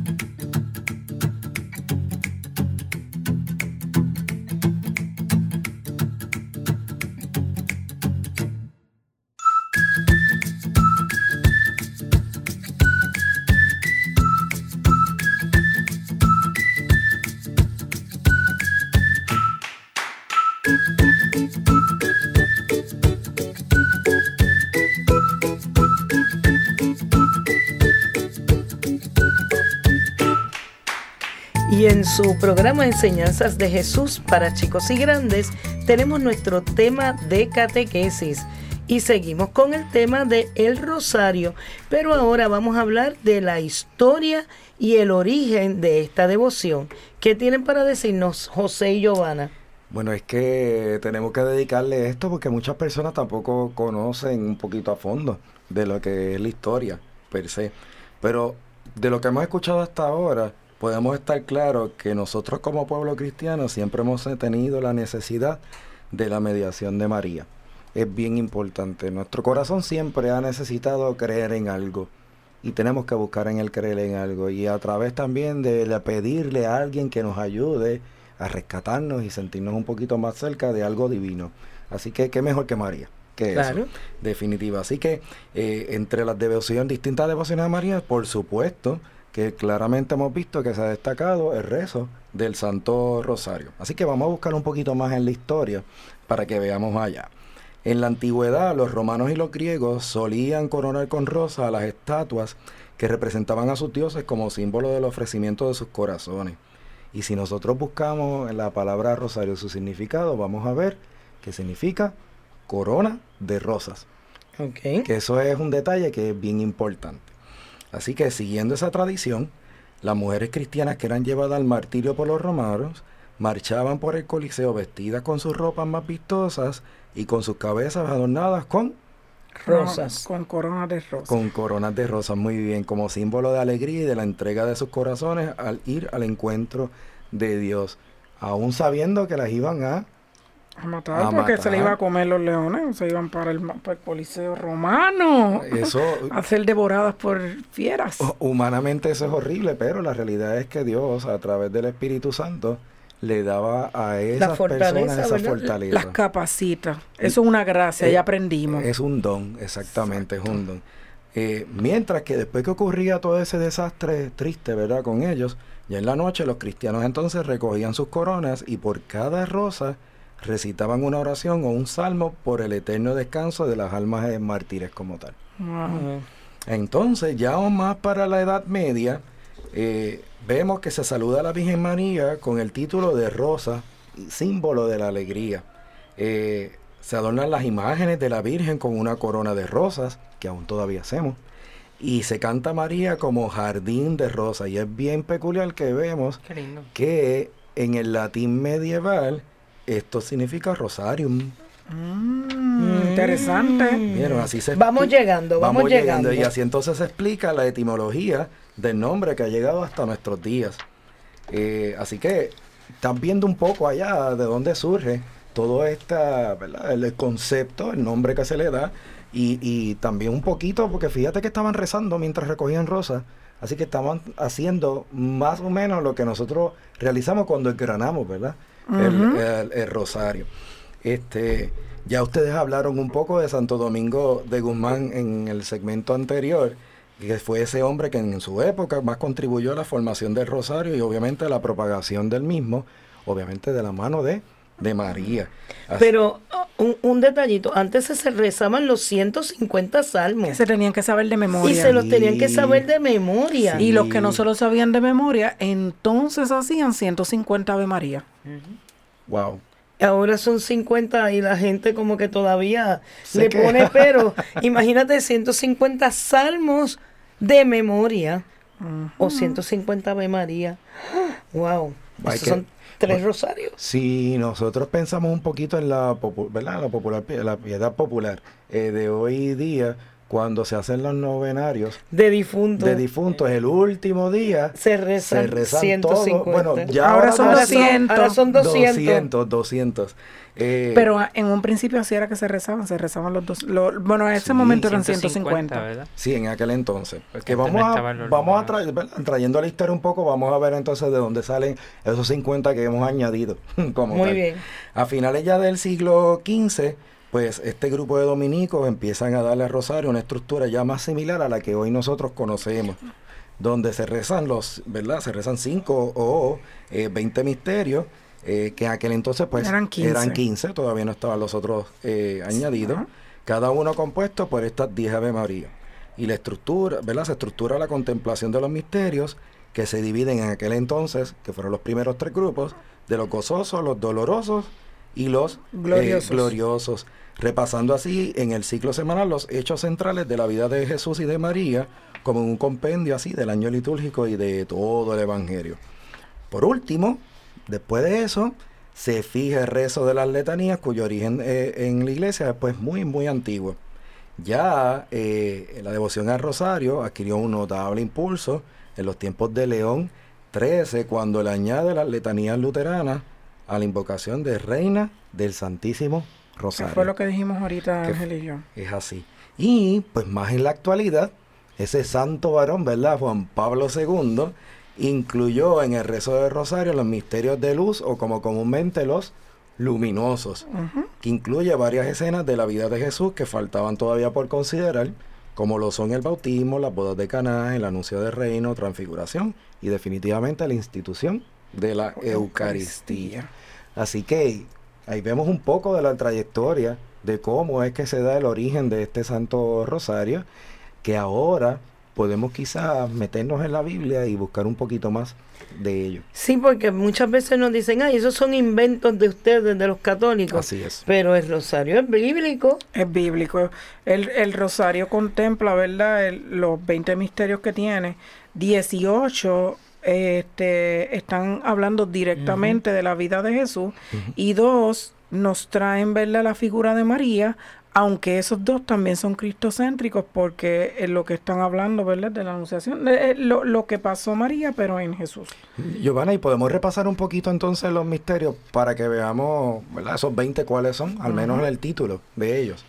su programa Enseñanzas de Jesús para chicos y grandes tenemos nuestro tema de catequesis y seguimos con el tema de el rosario, pero ahora vamos a hablar de la historia y el origen de esta devoción. ¿Qué tienen para decirnos José y Giovanna? Bueno, es que tenemos que dedicarle esto porque muchas personas tampoco conocen un poquito a fondo de lo que es la historia per se. Pero de lo que hemos escuchado hasta ahora, podemos estar claros que nosotros como pueblo cristiano siempre hemos tenido la necesidad de la mediación de María. Es bien importante. Nuestro corazón siempre ha necesitado creer en algo y tenemos que buscar en el creer en algo y a través también de, de pedirle a alguien que nos ayude a rescatarnos y sentirnos un poquito más cerca de algo divino. Así que qué mejor que María. Que Claro. eso, definitiva. Así que eh, entre las devociones, distintas devociones a María, por supuesto que claramente hemos visto que se ha destacado el rezo del Santo Rosario. Así que vamos a buscar un poquito más en la historia para que veamos allá. En la antigüedad, los romanos y los griegos solían coronar con rosas a las estatuas que representaban a sus dioses como símbolo del ofrecimiento de sus corazones. Y si nosotros buscamos en la palabra rosario su significado, vamos a ver que significa corona de rosas. Ok. Que eso es un detalle que es bien importante. Así que siguiendo esa tradición, las mujeres cristianas que eran llevadas al martirio por los romanos marchaban por el Coliseo vestidas con sus ropas más vistosas y con sus cabezas adornadas con, Rosas. Con corona de rosas. con coronas de rosas, muy bien, como símbolo de alegría y de la entrega de sus corazones al ir al encuentro de Dios, aún sabiendo que las iban a A matar A porque se le iba a comer los leones, se iban para el, para el Coliseo romano eso *laughs* a ser devoradas por fieras. hu- humanamente eso es horrible, pero la realidad es que Dios a través del Espíritu Santo le daba a esas personas esa ¿verdad? fortaleza. Las capacita. Eso es una gracia, Eh, ya aprendimos. Es un don, exactamente, es un don. Eh, mientras que después que ocurría todo ese desastre triste, ¿verdad? Con ellos, ya en la noche los cristianos entonces recogían sus coronas y por cada rosa recitaban una oración o un salmo por el eterno descanso de las almas de mártires como tal. Wow. Entonces, ya aún más para la Edad Media, eh, vemos que se saluda a la Virgen María con el título de rosa, símbolo de la alegría. Eh, se adornan las imágenes de la Virgen con una corona de rosas, que aún todavía hacemos, y se canta María como jardín de rosas. Y es bien peculiar que vemos que en el latín medieval esto significa rosarium. Mm, interesante. ¿Vieron? Así se Vamos llegando, vamos llegando. Y así entonces se explica la etimología del nombre que ha llegado hasta nuestros días. Eh, así que están viendo un poco allá de dónde surge todo esta, ¿verdad? El, el concepto, el nombre que se le da. Y, y también un poquito, porque fíjate que estaban rezando mientras recogían rosas. Así que estaban haciendo más o menos lo que nosotros realizamos cuando engranamos, ¿verdad? El- el rosario. Este, ya ustedes hablaron un poco de Santo Domingo de Guzmán en el segmento anterior, que fue ese hombre que en su época más contribuyó a la formación del rosario y obviamente a la propagación del mismo, obviamente de la mano de, de María. Así- Pero uh, un, un detallito, antes se rezaban los 150 salmos Que se tenían que saber de memoria. y se los tenían que saber de memoria. Sí. Y los que no se lo sabían de memoria, entonces hacían 150 Ave María. wow. Ahora son 50 y la gente como que todavía Se le pone pero. *laughs* Imagínate 150 salmos de memoria. o 150 Ave María. *gasps* ¡Wow! Hay que- son tres bueno, rosarios. Si nosotros pensamos un poquito en la, ¿verdad? la, popular, la piedad popular eh, de hoy día, cuando se hacen los novenarios De difuntos. de difuntos, el último día se rezan, se rezan 150. todos. Bueno, ya Ahora ahora, son no- 200. Ahora son 200. 200, 200. Eh, Pero en un principio así era que se rezaban, se rezaban los dos. lo- bueno, en ese Sí, momento eran 150. ¿verdad? Sí, en aquel entonces. Porque que vamos a, vamos a lugares. ¿verdad? trayendo la historia un poco, vamos a ver entonces de dónde salen esos 50 que hemos añadido. *laughs* Como Muy tal. bien. A finales ya del siglo XV, pues este grupo de dominicos empiezan a darle a Rosario una estructura ya más similar a la que hoy nosotros conocemos, donde se rezan los, ¿verdad? Se rezan 5 o eh, 20 misterios, eh, que en aquel entonces pues Eran 15. eran 15, todavía no estaban los otros eh, añadidos, cada uno compuesto por estas 10 Ave María. Y la estructura, ¿verdad? Se estructura la contemplación de los misterios, que se dividen en aquel entonces, que fueron los primeros tres grupos, de los gozosos, los dolorosos y los eh, Gloriosos. repasando así en el ciclo semanal los hechos centrales de la vida de Jesús y de María, como en un compendio así del año litúrgico y de todo el Evangelio. Por último, después de eso, se fija el rezo de las letanías, cuyo origen eh, en la iglesia es pues muy, muy antiguo. Ya eh, la devoción al rosario adquirió un notable impulso en los tiempos de León XIII, cuando le añade las letanías luteranas a la invocación de Reina del Santísimo Que Rosario. fue lo que dijimos ahorita, Que Ángel y yo. Es así. Y pues más en la actualidad, ese santo varón, ¿verdad? Juan Pablo II incluyó en el rezo del rosario los misterios de luz o como comúnmente los luminosos, que incluye varias escenas de la vida de Jesús que faltaban todavía por considerar, como lo son el bautismo, las bodas de Caná, el anuncio del reino, transfiguración y definitivamente la institución de la Eucaristía. Así que ahí vemos un poco de la trayectoria de cómo es que se da el origen de este Santo Rosario, que ahora podemos quizás meternos en la Biblia y buscar un poquito más de ello. Sí, porque muchas veces nos dicen, ay, esos son inventos de ustedes, de los católicos. Así es. Pero el rosario es bíblico. Es bíblico. El, el rosario contempla, ¿verdad? El- los 20 misterios que tiene. 18 este, están hablando directamente de la vida de Jesús. Y dos nos traen, ¿verdad? La figura de María. Aunque esos dos también son cristocéntricos porque es lo que están hablando, ¿verdad? De la anunciación. de- eh, lo, lo que pasó María, pero en Jesús. Giovanna, y podemos repasar un poquito entonces los misterios para que veamos, ¿verdad? Esos 20 cuáles son, al menos en el título de ellos.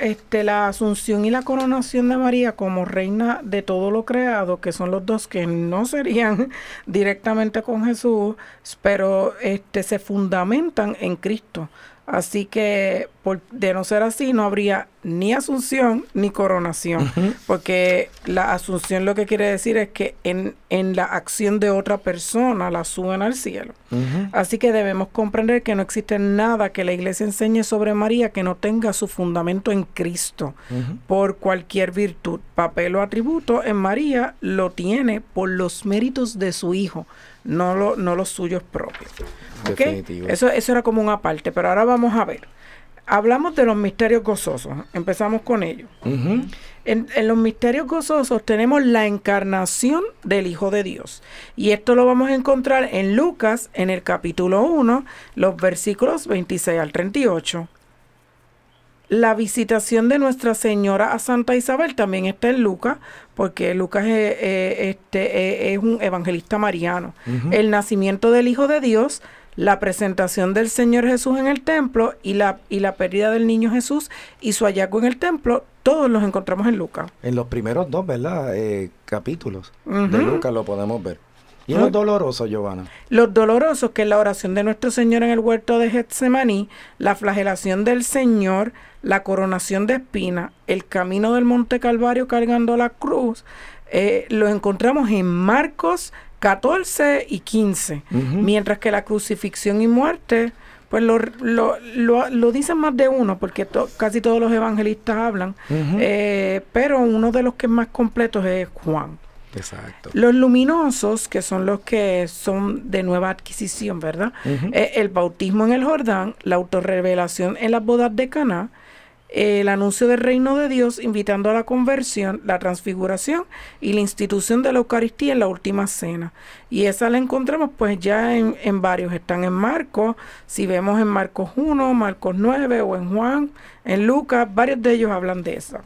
Este, la asunción y la coronación de María como reina de todo lo creado, que son los dos que no serían *laughs* directamente con Jesús, pero este, se fundamentan en Cristo. Así que por, de no ser así, no habría ni asunción ni coronación, porque la asunción lo que quiere decir es que en, en la acción de otra persona la suben al cielo. Así que debemos comprender que no existe nada que la iglesia enseñe sobre María que no tenga su fundamento en Cristo por cualquier virtud, papel o atributo en María lo tiene por los méritos de su hijo, no, lo, no los suyos propios. ¿Ok? Definitivo. Eso, eso era como una parte, pero ahora vamos a ver. Hablamos de los misterios gozosos, empezamos con ellos. En, en los misterios gozosos tenemos la encarnación del Hijo de Dios. Y esto lo vamos a encontrar en Lucas, en el capítulo 1, los versículos 26 al 38. La visitación de Nuestra Señora a Santa Isabel también está en Lucas, porque Lucas es, eh, este, es un evangelista mariano. El nacimiento del Hijo de Dios, la presentación del Señor Jesús en el templo y la, y la pérdida del niño Jesús y su hallazgo en el templo, todos los encontramos en Lucas. En los primeros dos, ¿verdad? Eh, capítulos de. Lucas lo podemos ver. Y los dolorosos, Giovanna. Los dolorosos, que es la oración de nuestro Señor en el huerto de Getsemaní, la flagelación del Señor, la coronación de espina, el camino del Monte Calvario cargando la cruz, eh, lo encontramos en Marcos 14 y 15, Ujú. mientras que la crucifixión y muerte, pues lo, lo, lo- lo dicen más de uno, porque to- casi todos los evangelistas hablan, eh, pero uno de los que es más completos es Juan. Exacto. Los luminosos, que son los que son de nueva adquisición, ¿verdad? Eh, el bautismo en el Jordán, la autorrevelación en las bodas de Caná, el anuncio del reino de Dios, invitando a la conversión, la transfiguración y la institución de la Eucaristía en la última cena. Y esa la encontramos pues ya en, en varios, están en Marcos, si vemos en Marcos 1, Marcos 9 o en Juan, en Lucas, varios de ellos hablan de eso.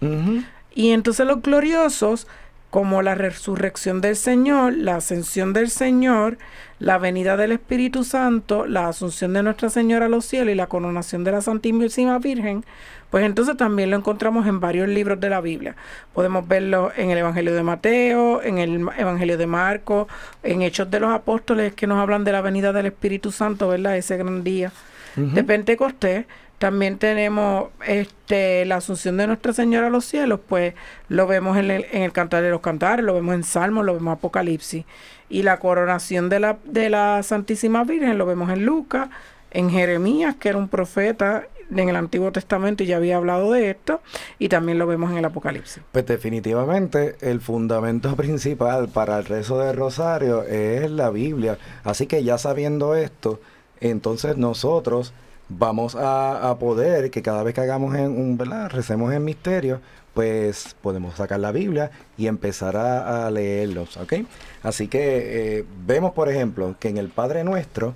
Y entonces los gloriosos como la resurrección del Señor, la ascensión del Señor, la venida del Espíritu Santo, la asunción de Nuestra Señora a los cielos y la coronación de la Santísima Virgen, pues entonces también lo encontramos en varios libros de la Biblia. Podemos verlo en el Evangelio de Mateo, en el Evangelio de Marcos, en Hechos de los Apóstoles que nos hablan de la venida del Espíritu Santo, ¿verdad? Ese gran día de Pentecostés. También tenemos este, la asunción de Nuestra Señora a los cielos, pues lo vemos en el, en el Cantar de los Cantares, lo vemos en Salmos, lo vemos en Apocalipsis. Y la coronación de la, de la Santísima Virgen lo vemos en Lucas, en Jeremías, que era un profeta en el Antiguo Testamento y ya había hablado de esto, y también lo vemos en el Apocalipsis. Pues definitivamente el fundamento *laughs* principal para el rezo del rosario es la Biblia. Así que ya sabiendo esto, entonces nosotros vamos a, poder que cada vez que hagamos en un, ¿verdad? recemos en misterio, pues podemos sacar la Biblia y empezar a, leerlos, ¿ok? Así que eh, vemos, por ejemplo, que en el Padre Nuestro,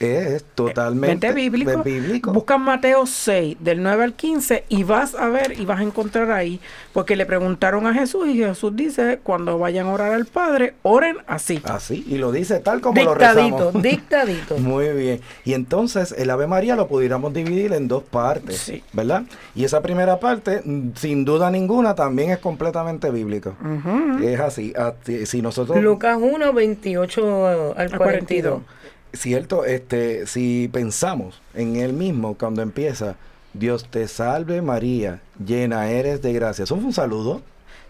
es totalmente bíblico. Busca Mateo 6, del 9 al 15, y vas a ver y vas a encontrar ahí, porque le preguntaron a Jesús y Jesús dice, cuando vayan a orar al Padre, oren así. Así, y lo dice tal como lo rezamos. *laughs* Dictadito, Muy bien. Y entonces el Ave María lo pudiéramos dividir en dos partes, ¿verdad? Y esa primera parte, sin duda ninguna, también es completamente bíblico. Es así. Si nosotros... Lucas 1, 28 al 42 cierto, este, si pensamos en él mismo cuando empieza, Dios te salve María, llena eres de gracia. ¿Eso fue un saludo?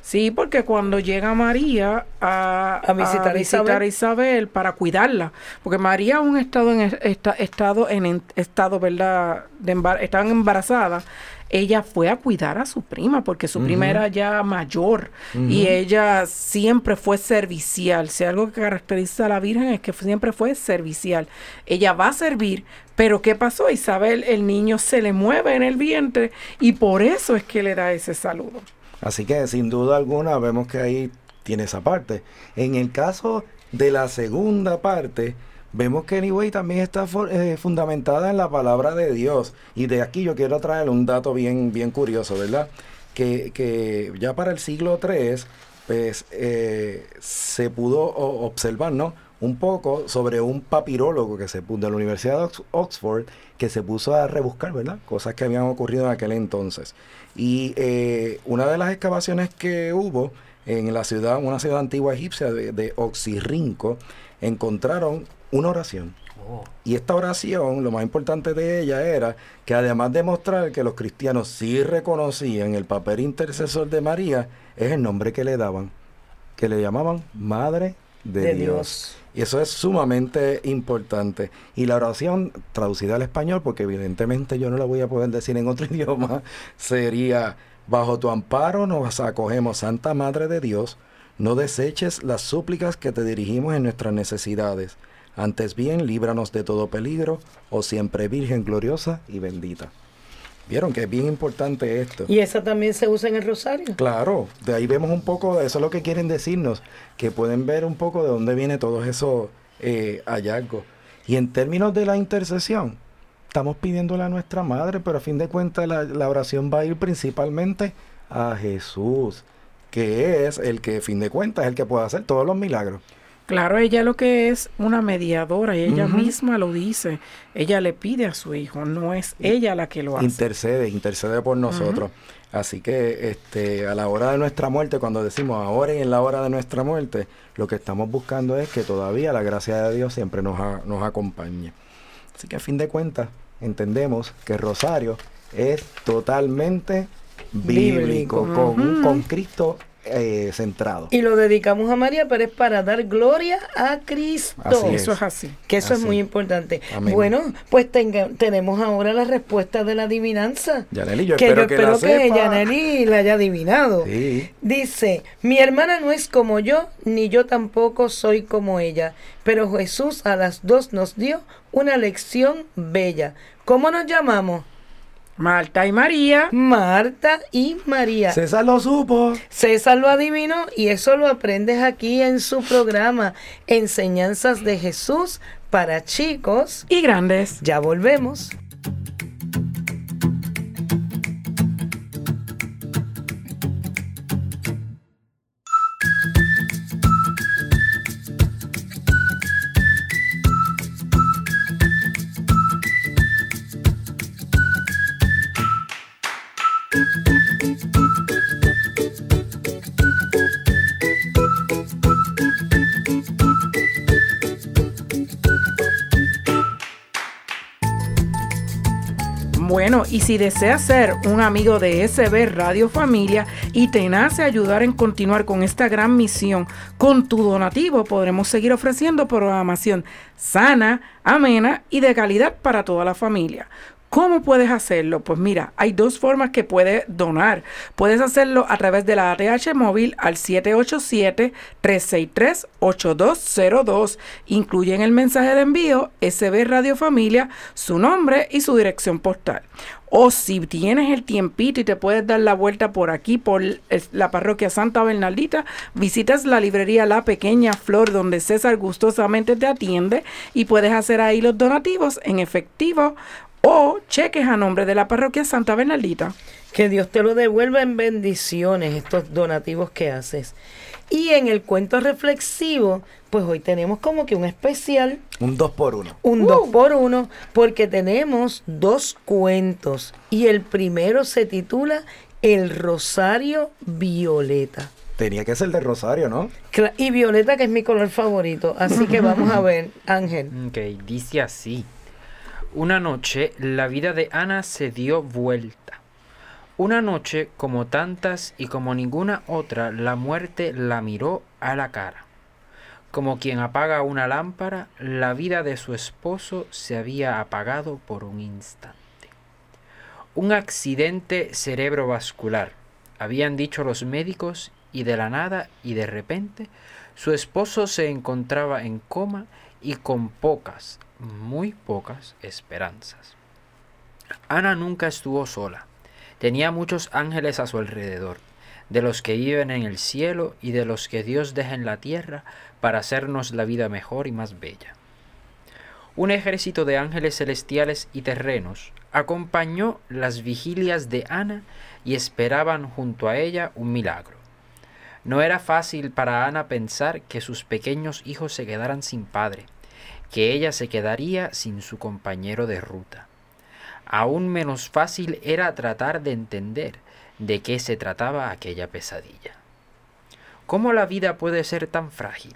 Sí, porque cuando llega María a, visitar, a Isabel. para cuidarla, porque María aún estado en estado en estado, ¿verdad? De estaban embarazadas ella fue a cuidar a su prima, porque su prima era ya mayor y ella siempre fue servicial. Si algo que caracteriza a la Virgen es que siempre fue servicial. Ella va a servir, pero ¿qué pasó? Isabel, el niño se le mueve en el vientre y por eso es que le da ese saludo. Así que sin duda alguna vemos que ahí tiene esa parte. En el caso de la segunda parte, vemos que Anyway también está eh, fundamentada en la palabra de Dios. Y de aquí yo quiero traer un dato bien, bien curioso, ¿verdad? Que, que ya para el siglo III, pues eh, se pudo observar, ¿no? Un poco sobre un papirólogo que se puso de la Universidad de Oxford que se puso a rebuscar, ¿verdad? Cosas que habían ocurrido en aquel entonces. Y eh, una de las excavaciones que hubo en la ciudad, una ciudad antigua egipcia de, de Oxirrinco, encontraron una oración. Oh. Y esta oración, lo más importante de ella era que además de mostrar que los cristianos sí reconocían el papel intercesor de María, es el nombre que le daban, que le llamaban Madre de, Dios. Y eso es sumamente importante. Y la oración, traducida al español, porque evidentemente yo no la voy a poder decir en otro *laughs* idioma, sería, bajo tu amparo nos acogemos, Santa Madre de Dios, no deseches las súplicas que te dirigimos en nuestras necesidades antes bien, líbranos de todo peligro, o oh siempre Virgen gloriosa y bendita. Vieron que es bien importante esto. ¿Y esa también se usa en el rosario? Claro, de ahí vemos un poco, eso es lo que quieren decirnos, que pueden ver un poco de dónde viene todo eso eh, hallazgos. Y en términos de la intercesión, estamos pidiéndole a nuestra madre, pero a fin de cuentas la, la oración va a ir principalmente a Jesús, que es el que, a fin de cuentas, es el que puede hacer todos los milagros. Claro, ella lo que es una mediadora y ella misma lo dice. Ella le pide a su hijo, no es ella la que lo hace. Intercede, intercede por nosotros. Así que este, a la hora de nuestra muerte, cuando decimos ahora y en la hora de nuestra muerte, lo que estamos buscando es que todavía la gracia de Dios siempre nos, nos acompañe. Así que a fin de cuentas, entendemos que Rosario es totalmente bíblico, con, con Cristo eh, centrado. Y lo dedicamos a María, pero es para dar gloria a Cristo. eso es así. Que eso es muy importante. Bueno, pues tenemos ahora la respuesta de la adivinanza. Yaneli, yo que espero yo que espero la que Yaneli la haya adivinado. Dice, mi hermana no es como yo, ni yo tampoco soy como ella, pero Jesús a las dos nos dio una lección bella. ¿Cómo nos llamamos? Marta y María. Marta y María. César lo supo. César lo adivinó y eso lo aprendes aquí en su programa Enseñanzas de Jesús para chicos y grandes. Ya volvemos. Y si deseas ser un amigo de SB Radio Familia y te nace ayudar en continuar con esta gran misión, con tu donativo podremos seguir ofreciendo programación sana, amena y de calidad para toda la familia. ¿Cómo puedes hacerlo? Pues mira, hay dos formas que puedes donar. Puedes hacerlo a través de la ATH móvil al 787-363-8202. Incluye en el mensaje de envío SB Radio Familia, su nombre y su dirección postal. O si tienes el tiempito y te puedes dar la vuelta por aquí, por la parroquia Santa Bernaldita, visitas la librería La Pequeña Flor, donde César gustosamente te atiende y puedes hacer ahí los donativos en efectivo o cheques a nombre de la parroquia Santa Bernaldita. Que Dios te lo devuelva en bendiciones estos donativos que haces. Y en el cuento reflexivo, pues hoy tenemos como que un especial. Un 2 por 1 Un 2 uh. por 1 porque tenemos dos cuentos. Y el primero se titula El Rosario Violeta. Tenía que ser de Rosario, ¿no? Y Violeta, que es mi color favorito. Así que vamos a ver, Ángel. *laughs* Ok, dice así. Una noche la vida de Ana se dio vuelta. Una noche, como tantas y como ninguna otra, la muerte la miró a la cara. Como quien apaga una lámpara, la vida de su esposo se había apagado por un instante. Un accidente cerebrovascular, habían dicho los médicos, y de la nada y de repente, su esposo se encontraba en coma y con pocas, muy pocas esperanzas. Ana nunca estuvo sola. Tenía muchos ángeles a su alrededor, de los que viven en el cielo y de los que Dios deja en la tierra para hacernos la vida mejor y más bella. Un ejército de ángeles celestiales y terrenos acompañó las vigilias de Ana y esperaban junto a ella un milagro. No era fácil para Ana pensar que sus pequeños hijos se quedaran sin padre, que ella se quedaría sin su compañero de ruta. Aún menos fácil era tratar de entender de qué se trataba aquella pesadilla. ¿Cómo la vida puede ser tan frágil?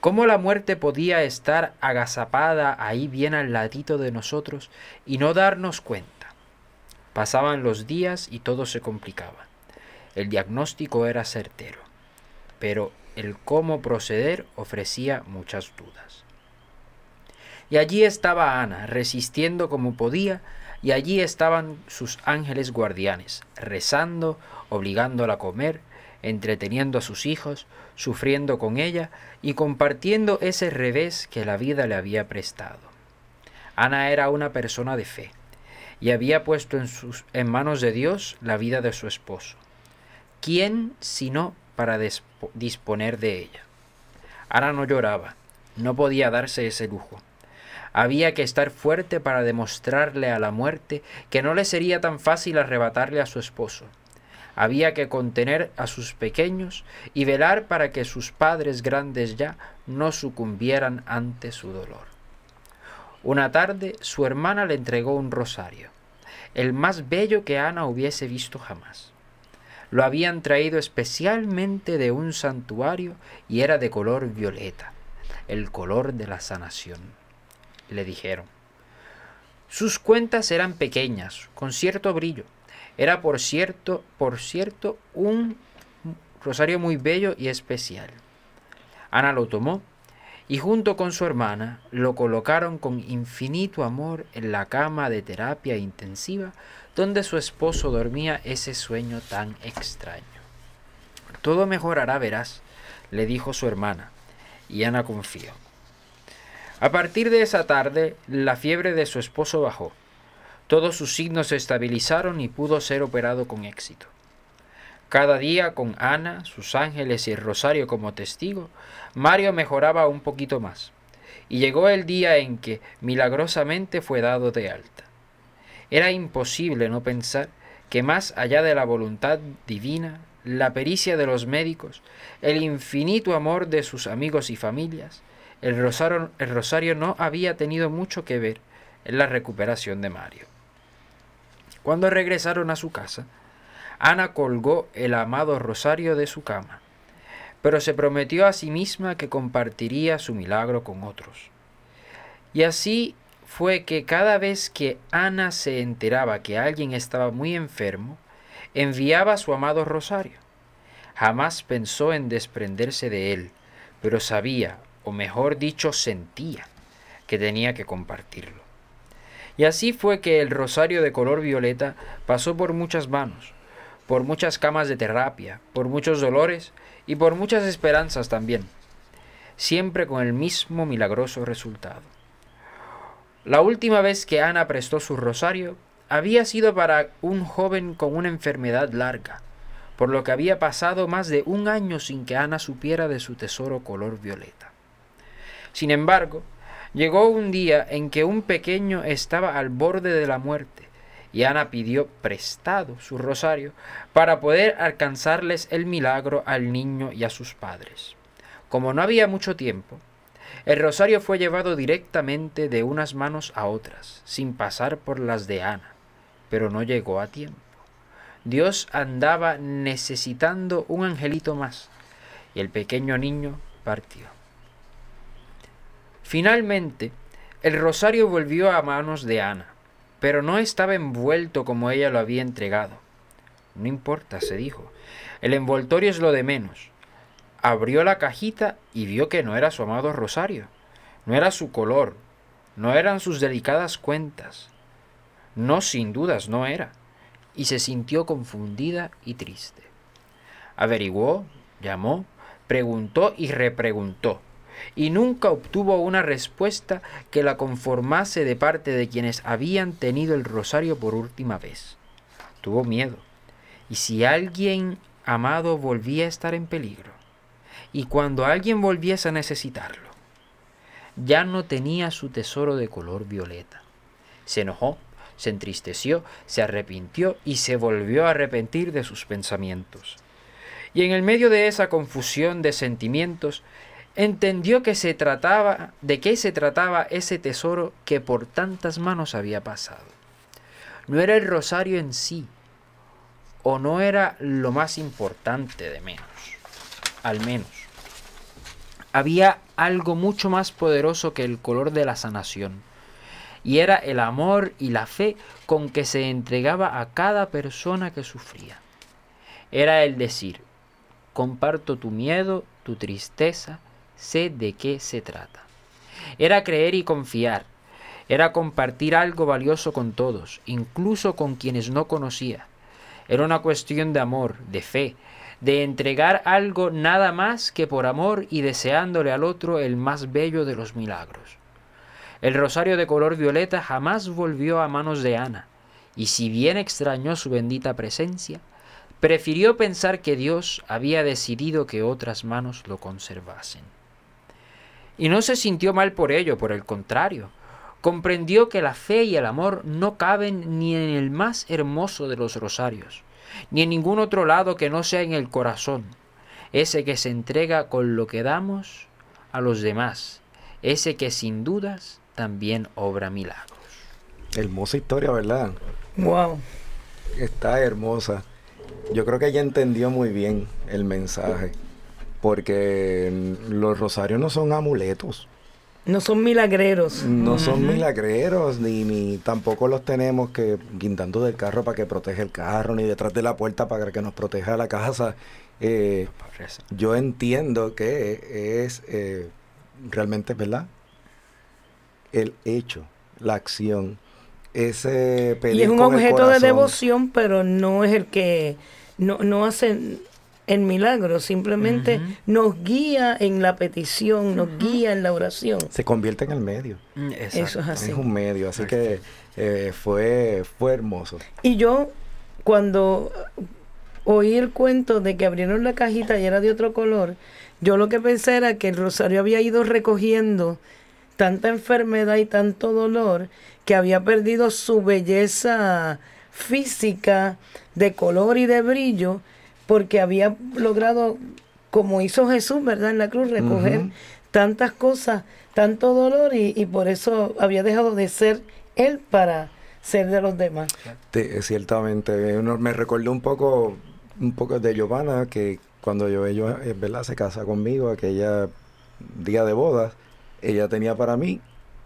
¿Cómo la muerte podía estar agazapada ahí bien al ladito de nosotros y no darnos cuenta? Pasaban los días y todo se complicaba. El diagnóstico era certero, pero el cómo proceder ofrecía muchas dudas. Y allí estaba Ana, resistiendo como podía, y allí estaban sus ángeles guardianes, rezando, obligándola a comer, entreteniendo a sus hijos, sufriendo con ella y compartiendo ese revés que la vida le había prestado. Ana era una persona de fe y había puesto en, sus, en manos de Dios la vida de su esposo. ¿Quién sino para disponer de ella? Ana no lloraba, no podía darse ese lujo. Había que estar fuerte para demostrarle a la muerte que no le sería tan fácil arrebatarle a su esposo. Había que contener a sus pequeños y velar para que sus padres grandes ya no sucumbieran ante su dolor. Una tarde su hermana le entregó un rosario, el más bello que Ana hubiese visto jamás. Lo habían traído especialmente de un santuario y era de color violeta, el color de la sanación le dijeron. Sus cuentas eran pequeñas, con cierto brillo. Era por cierto, por cierto, un rosario muy bello y especial. Ana lo tomó y junto con su hermana lo colocaron con infinito amor en la cama de terapia intensiva donde su esposo dormía ese sueño tan extraño. Todo mejorará, verás, le dijo su hermana, y Ana confió. A partir de esa tarde, la fiebre de su esposo bajó. Todos sus signos se estabilizaron y pudo ser operado con éxito. Cada día, con Ana, sus ángeles y el rosario como testigo, Mario mejoraba un poquito más. Y llegó el día en que milagrosamente fue dado de alta. Era imposible no pensar que más allá de la voluntad divina, la pericia de los médicos, el infinito amor de sus amigos y familias, el rosario, el rosario no había tenido mucho que ver en la recuperación de Mario. Cuando regresaron a su casa, Ana colgó el amado rosario de su cama, pero se prometió a sí misma que compartiría su milagro con otros. Y así fue que cada vez que Ana se enteraba que alguien estaba muy enfermo, enviaba su amado rosario. Jamás pensó en desprenderse de él, pero sabía, o mejor dicho, sentía que tenía que compartirlo. Y así fue que el rosario de color violeta pasó por muchas manos, por muchas camas de terapia, por muchos dolores y por muchas esperanzas también, siempre con el mismo milagroso resultado. La última vez que Ana prestó su rosario había sido para un joven con una enfermedad larga, por lo que había pasado más de un año sin que Ana supiera de su tesoro color violeta. Sin embargo, llegó un día en que un pequeño estaba al borde de la muerte y Ana pidió prestado su rosario para poder alcanzarles el milagro al niño y a sus padres. Como no había mucho tiempo, el rosario fue llevado directamente de unas manos a otras, sin pasar por las de Ana, pero no llegó a tiempo. Dios andaba necesitando un angelito más, y el pequeño niño partió. Finalmente, el rosario volvió a manos de Ana, pero no estaba envuelto como ella lo había entregado. No importa, se dijo. El envoltorio es lo de menos. Abrió la cajita y vio que no era su amado rosario, no era su color, no eran sus delicadas cuentas. No, sin dudas, no era. Y se sintió confundida y triste. Averiguó, llamó, preguntó y repreguntó y nunca obtuvo una respuesta que la conformase de parte de quienes habían tenido el rosario por última vez. Tuvo miedo. ¿Y si alguien amado volvía a estar en peligro? ¿Y cuando alguien volviese a necesitarlo? Ya no tenía su tesoro de color violeta. Se enojó, se entristeció, se arrepintió y se volvió a arrepentir de sus pensamientos. Y en el medio de esa confusión de sentimientos, entendió que se trataba de qué se trataba ese tesoro que por tantas manos había pasado. No era el rosario en sí, o no era lo más importante de menos, al menos. Había algo mucho más poderoso que el color de la sanación, y era el amor y la fe con que se entregaba a cada persona que sufría. Era el decir, comparto tu miedo, tu tristeza, sé de qué se trata. Era creer y confiar, era compartir algo valioso con todos, incluso con quienes no conocía. Era una cuestión de amor, de fe, de entregar algo nada más que por amor y deseándole al otro el más bello de los milagros. El rosario de color violeta jamás volvió a manos de Ana, y si bien extrañó su bendita presencia, prefirió pensar que Dios había decidido que otras manos lo conservasen. Y no se sintió mal por ello, por el contrario. Comprendió que la fe y el amor no caben ni en el más hermoso de los rosarios, ni en ningún otro lado que no sea en el corazón, ese que se entrega con lo que damos a los demás, ese que sin dudas también obra milagros. Hermosa historia, ¿verdad? Wow. Está hermosa. Yo creo que ella entendió muy bien el mensaje porque los rosarios no son amuletos. No son milagreros. No son milagreros, ni, ni tampoco los tenemos que guindando del carro para que proteja el carro, ni detrás de la puerta para que nos proteja la casa. Eh, yo entiendo que es eh, realmente, ¿verdad? El hecho, la acción, ese Y es un objeto de devoción, pero no es el que, no, no hace el milagro, simplemente nos guía en la petición, nos guía en la oración. Se convierte en el medio. Mm, Eso es así. Es un medio, así que eh, fue, fue hermoso. Y yo, cuando oí el cuento de que abrieron la cajita y era de otro color, yo lo que pensé era que el rosario había ido recogiendo tanta enfermedad y tanto dolor que había perdido su belleza física de color y de brillo porque había logrado, como hizo Jesús, ¿verdad? En la cruz, recoger tantas cosas, tanto dolor y, y por eso había dejado de ser él para ser de los demás. Eh, ciertamente, uno- me recordó un poco, un poco de Giovanna, que cuando yo, ella, eh, ¿verdad? se casa conmigo, aquella día de bodas, ella tenía para mí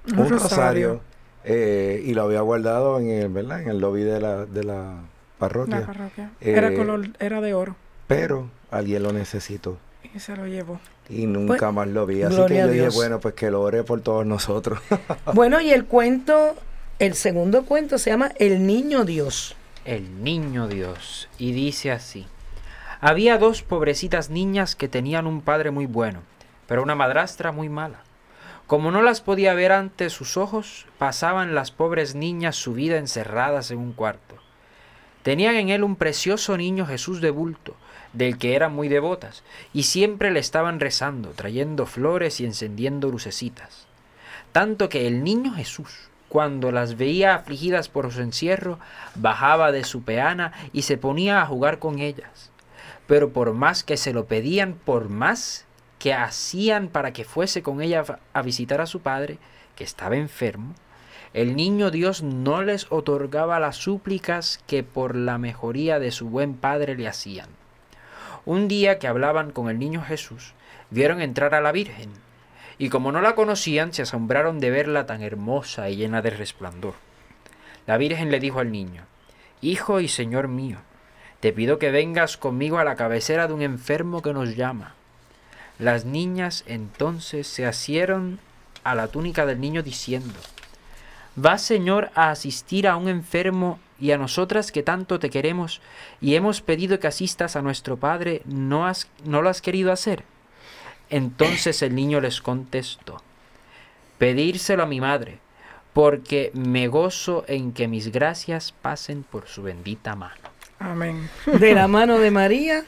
Un un, rosario. rosario, eh, y lo había guardado en el, ¿verdad? En el lobby de la, de la parroquia. La parroquia. Eh, era color, era de oro. Pero alguien lo necesitó Y se lo llevó. y nunca Pues, más lo vi. Así que yo dije, bueno, pues que lo ore por todos nosotros. *laughs* Bueno, y el cuento, el segundo cuento se llama El Niño Dios. El niño Dios. Y dice así. Había dos pobrecitas niñas que tenían un padre muy bueno, pero una madrastra muy mala. Como no las podía ver ante sus ojos, pasaban las pobres niñas su vida encerradas en un cuarto. Tenían en él un precioso niño Jesús de bulto, del que eran muy devotas, y siempre le estaban rezando, trayendo flores y encendiendo lucecitas. Tanto que el niño Jesús, cuando las veía afligidas por su encierro, bajaba de su peana y se ponía a jugar con ellas. Pero por más que se lo pedían, por más que hacían para que fuese con ella a visitar a su padre, que estaba enfermo, el niño Dios no les otorgaba las súplicas que por la mejoría de su buen padre le hacían. Un día que hablaban con el niño Jesús, vieron entrar a la Virgen, y como no la conocían, se asombraron de verla tan hermosa y llena de resplandor. La Virgen le dijo al niño, Hijo y Señor mío, te pido que vengas conmigo a la cabecera de un enfermo que nos llama. Las niñas entonces se asieron a la túnica del niño diciendo, Vas, Señor, a asistir a un enfermo y a nosotras que tanto te queremos y hemos pedido que asistas a nuestro Padre, ¿no, has, no lo has querido hacer? Entonces el niño les contestó, Pedírselo a mi madre, porque me gozo en que mis gracias pasen por su bendita mano. Amén. De la mano de María,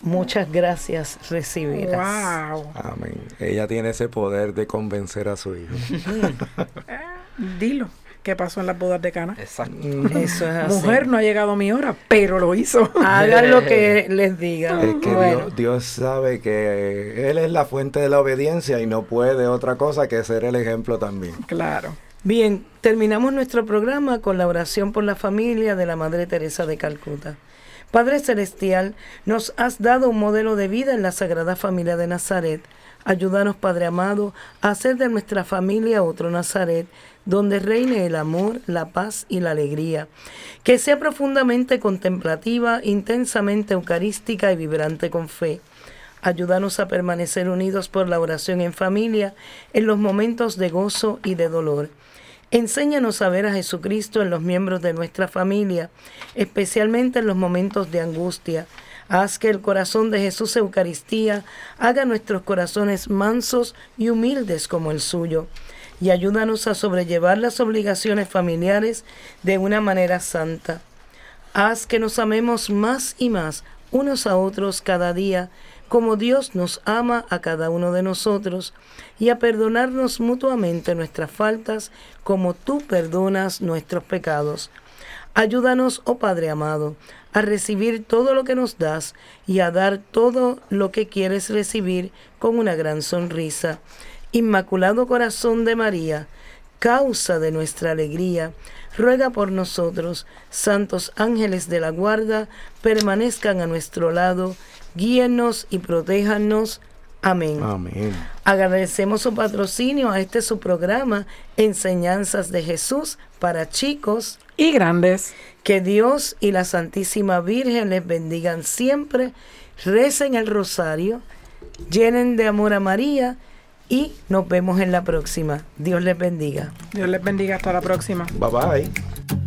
muchas gracias recibirás. Wow. Amén. Ella tiene ese poder de convencer a su hijo. *laughs* Dilo. ¿Qué pasó en las bodas de Cana? Exacto. Eso es así. Mujer, no ha llegado mi hora, pero lo hizo. Hagan lo que les diga. Es que Bueno, Dios, Dios sabe que Él es la fuente de la obediencia y no puede otra cosa que ser el ejemplo también. Claro. Bien, terminamos nuestro programa con la oración por la familia de la Madre Teresa de Calcuta. Padre Celestial, nos has dado un modelo de vida en la Sagrada Familia de Nazaret. Ayúdanos, Padre amado, a hacer de nuestra familia otro Nazaret, donde reine el amor, la paz y la alegría. Que sea profundamente contemplativa, intensamente eucarística y vibrante con fe. Ayúdanos a permanecer unidos por la oración en familia en los momentos de gozo y de dolor. Enséñanos a ver a Jesucristo en los miembros de nuestra familia, especialmente en los momentos de angustia. Haz que el corazón de Jesús Eucaristía haga nuestros corazones mansos y humildes como el suyo. Y ayúdanos a sobrellevar las obligaciones familiares de una manera santa. Haz que nos amemos más y más unos a otros cada día, como Dios nos ama a cada uno de nosotros, y a perdonarnos mutuamente nuestras faltas, como tú perdonas nuestros pecados. Ayúdanos, oh Padre amado, a recibir todo lo que nos das y a dar todo lo que quieres recibir con una gran sonrisa. Inmaculado Corazón de María, causa de nuestra alegría, ruega por nosotros, santos ángeles de la guarda, permanezcan a nuestro lado, guíennos y protéjanos. Amén. Amén. Agradecemos su patrocinio a este su programa, Enseñanzas de Jesús para chicos. Y grandes. Que Dios y la Santísima Virgen les bendigan siempre, recen el rosario, llenen de amor a María y nos vemos en la próxima. Dios les bendiga. Dios les bendiga. Hasta la próxima. Bye bye.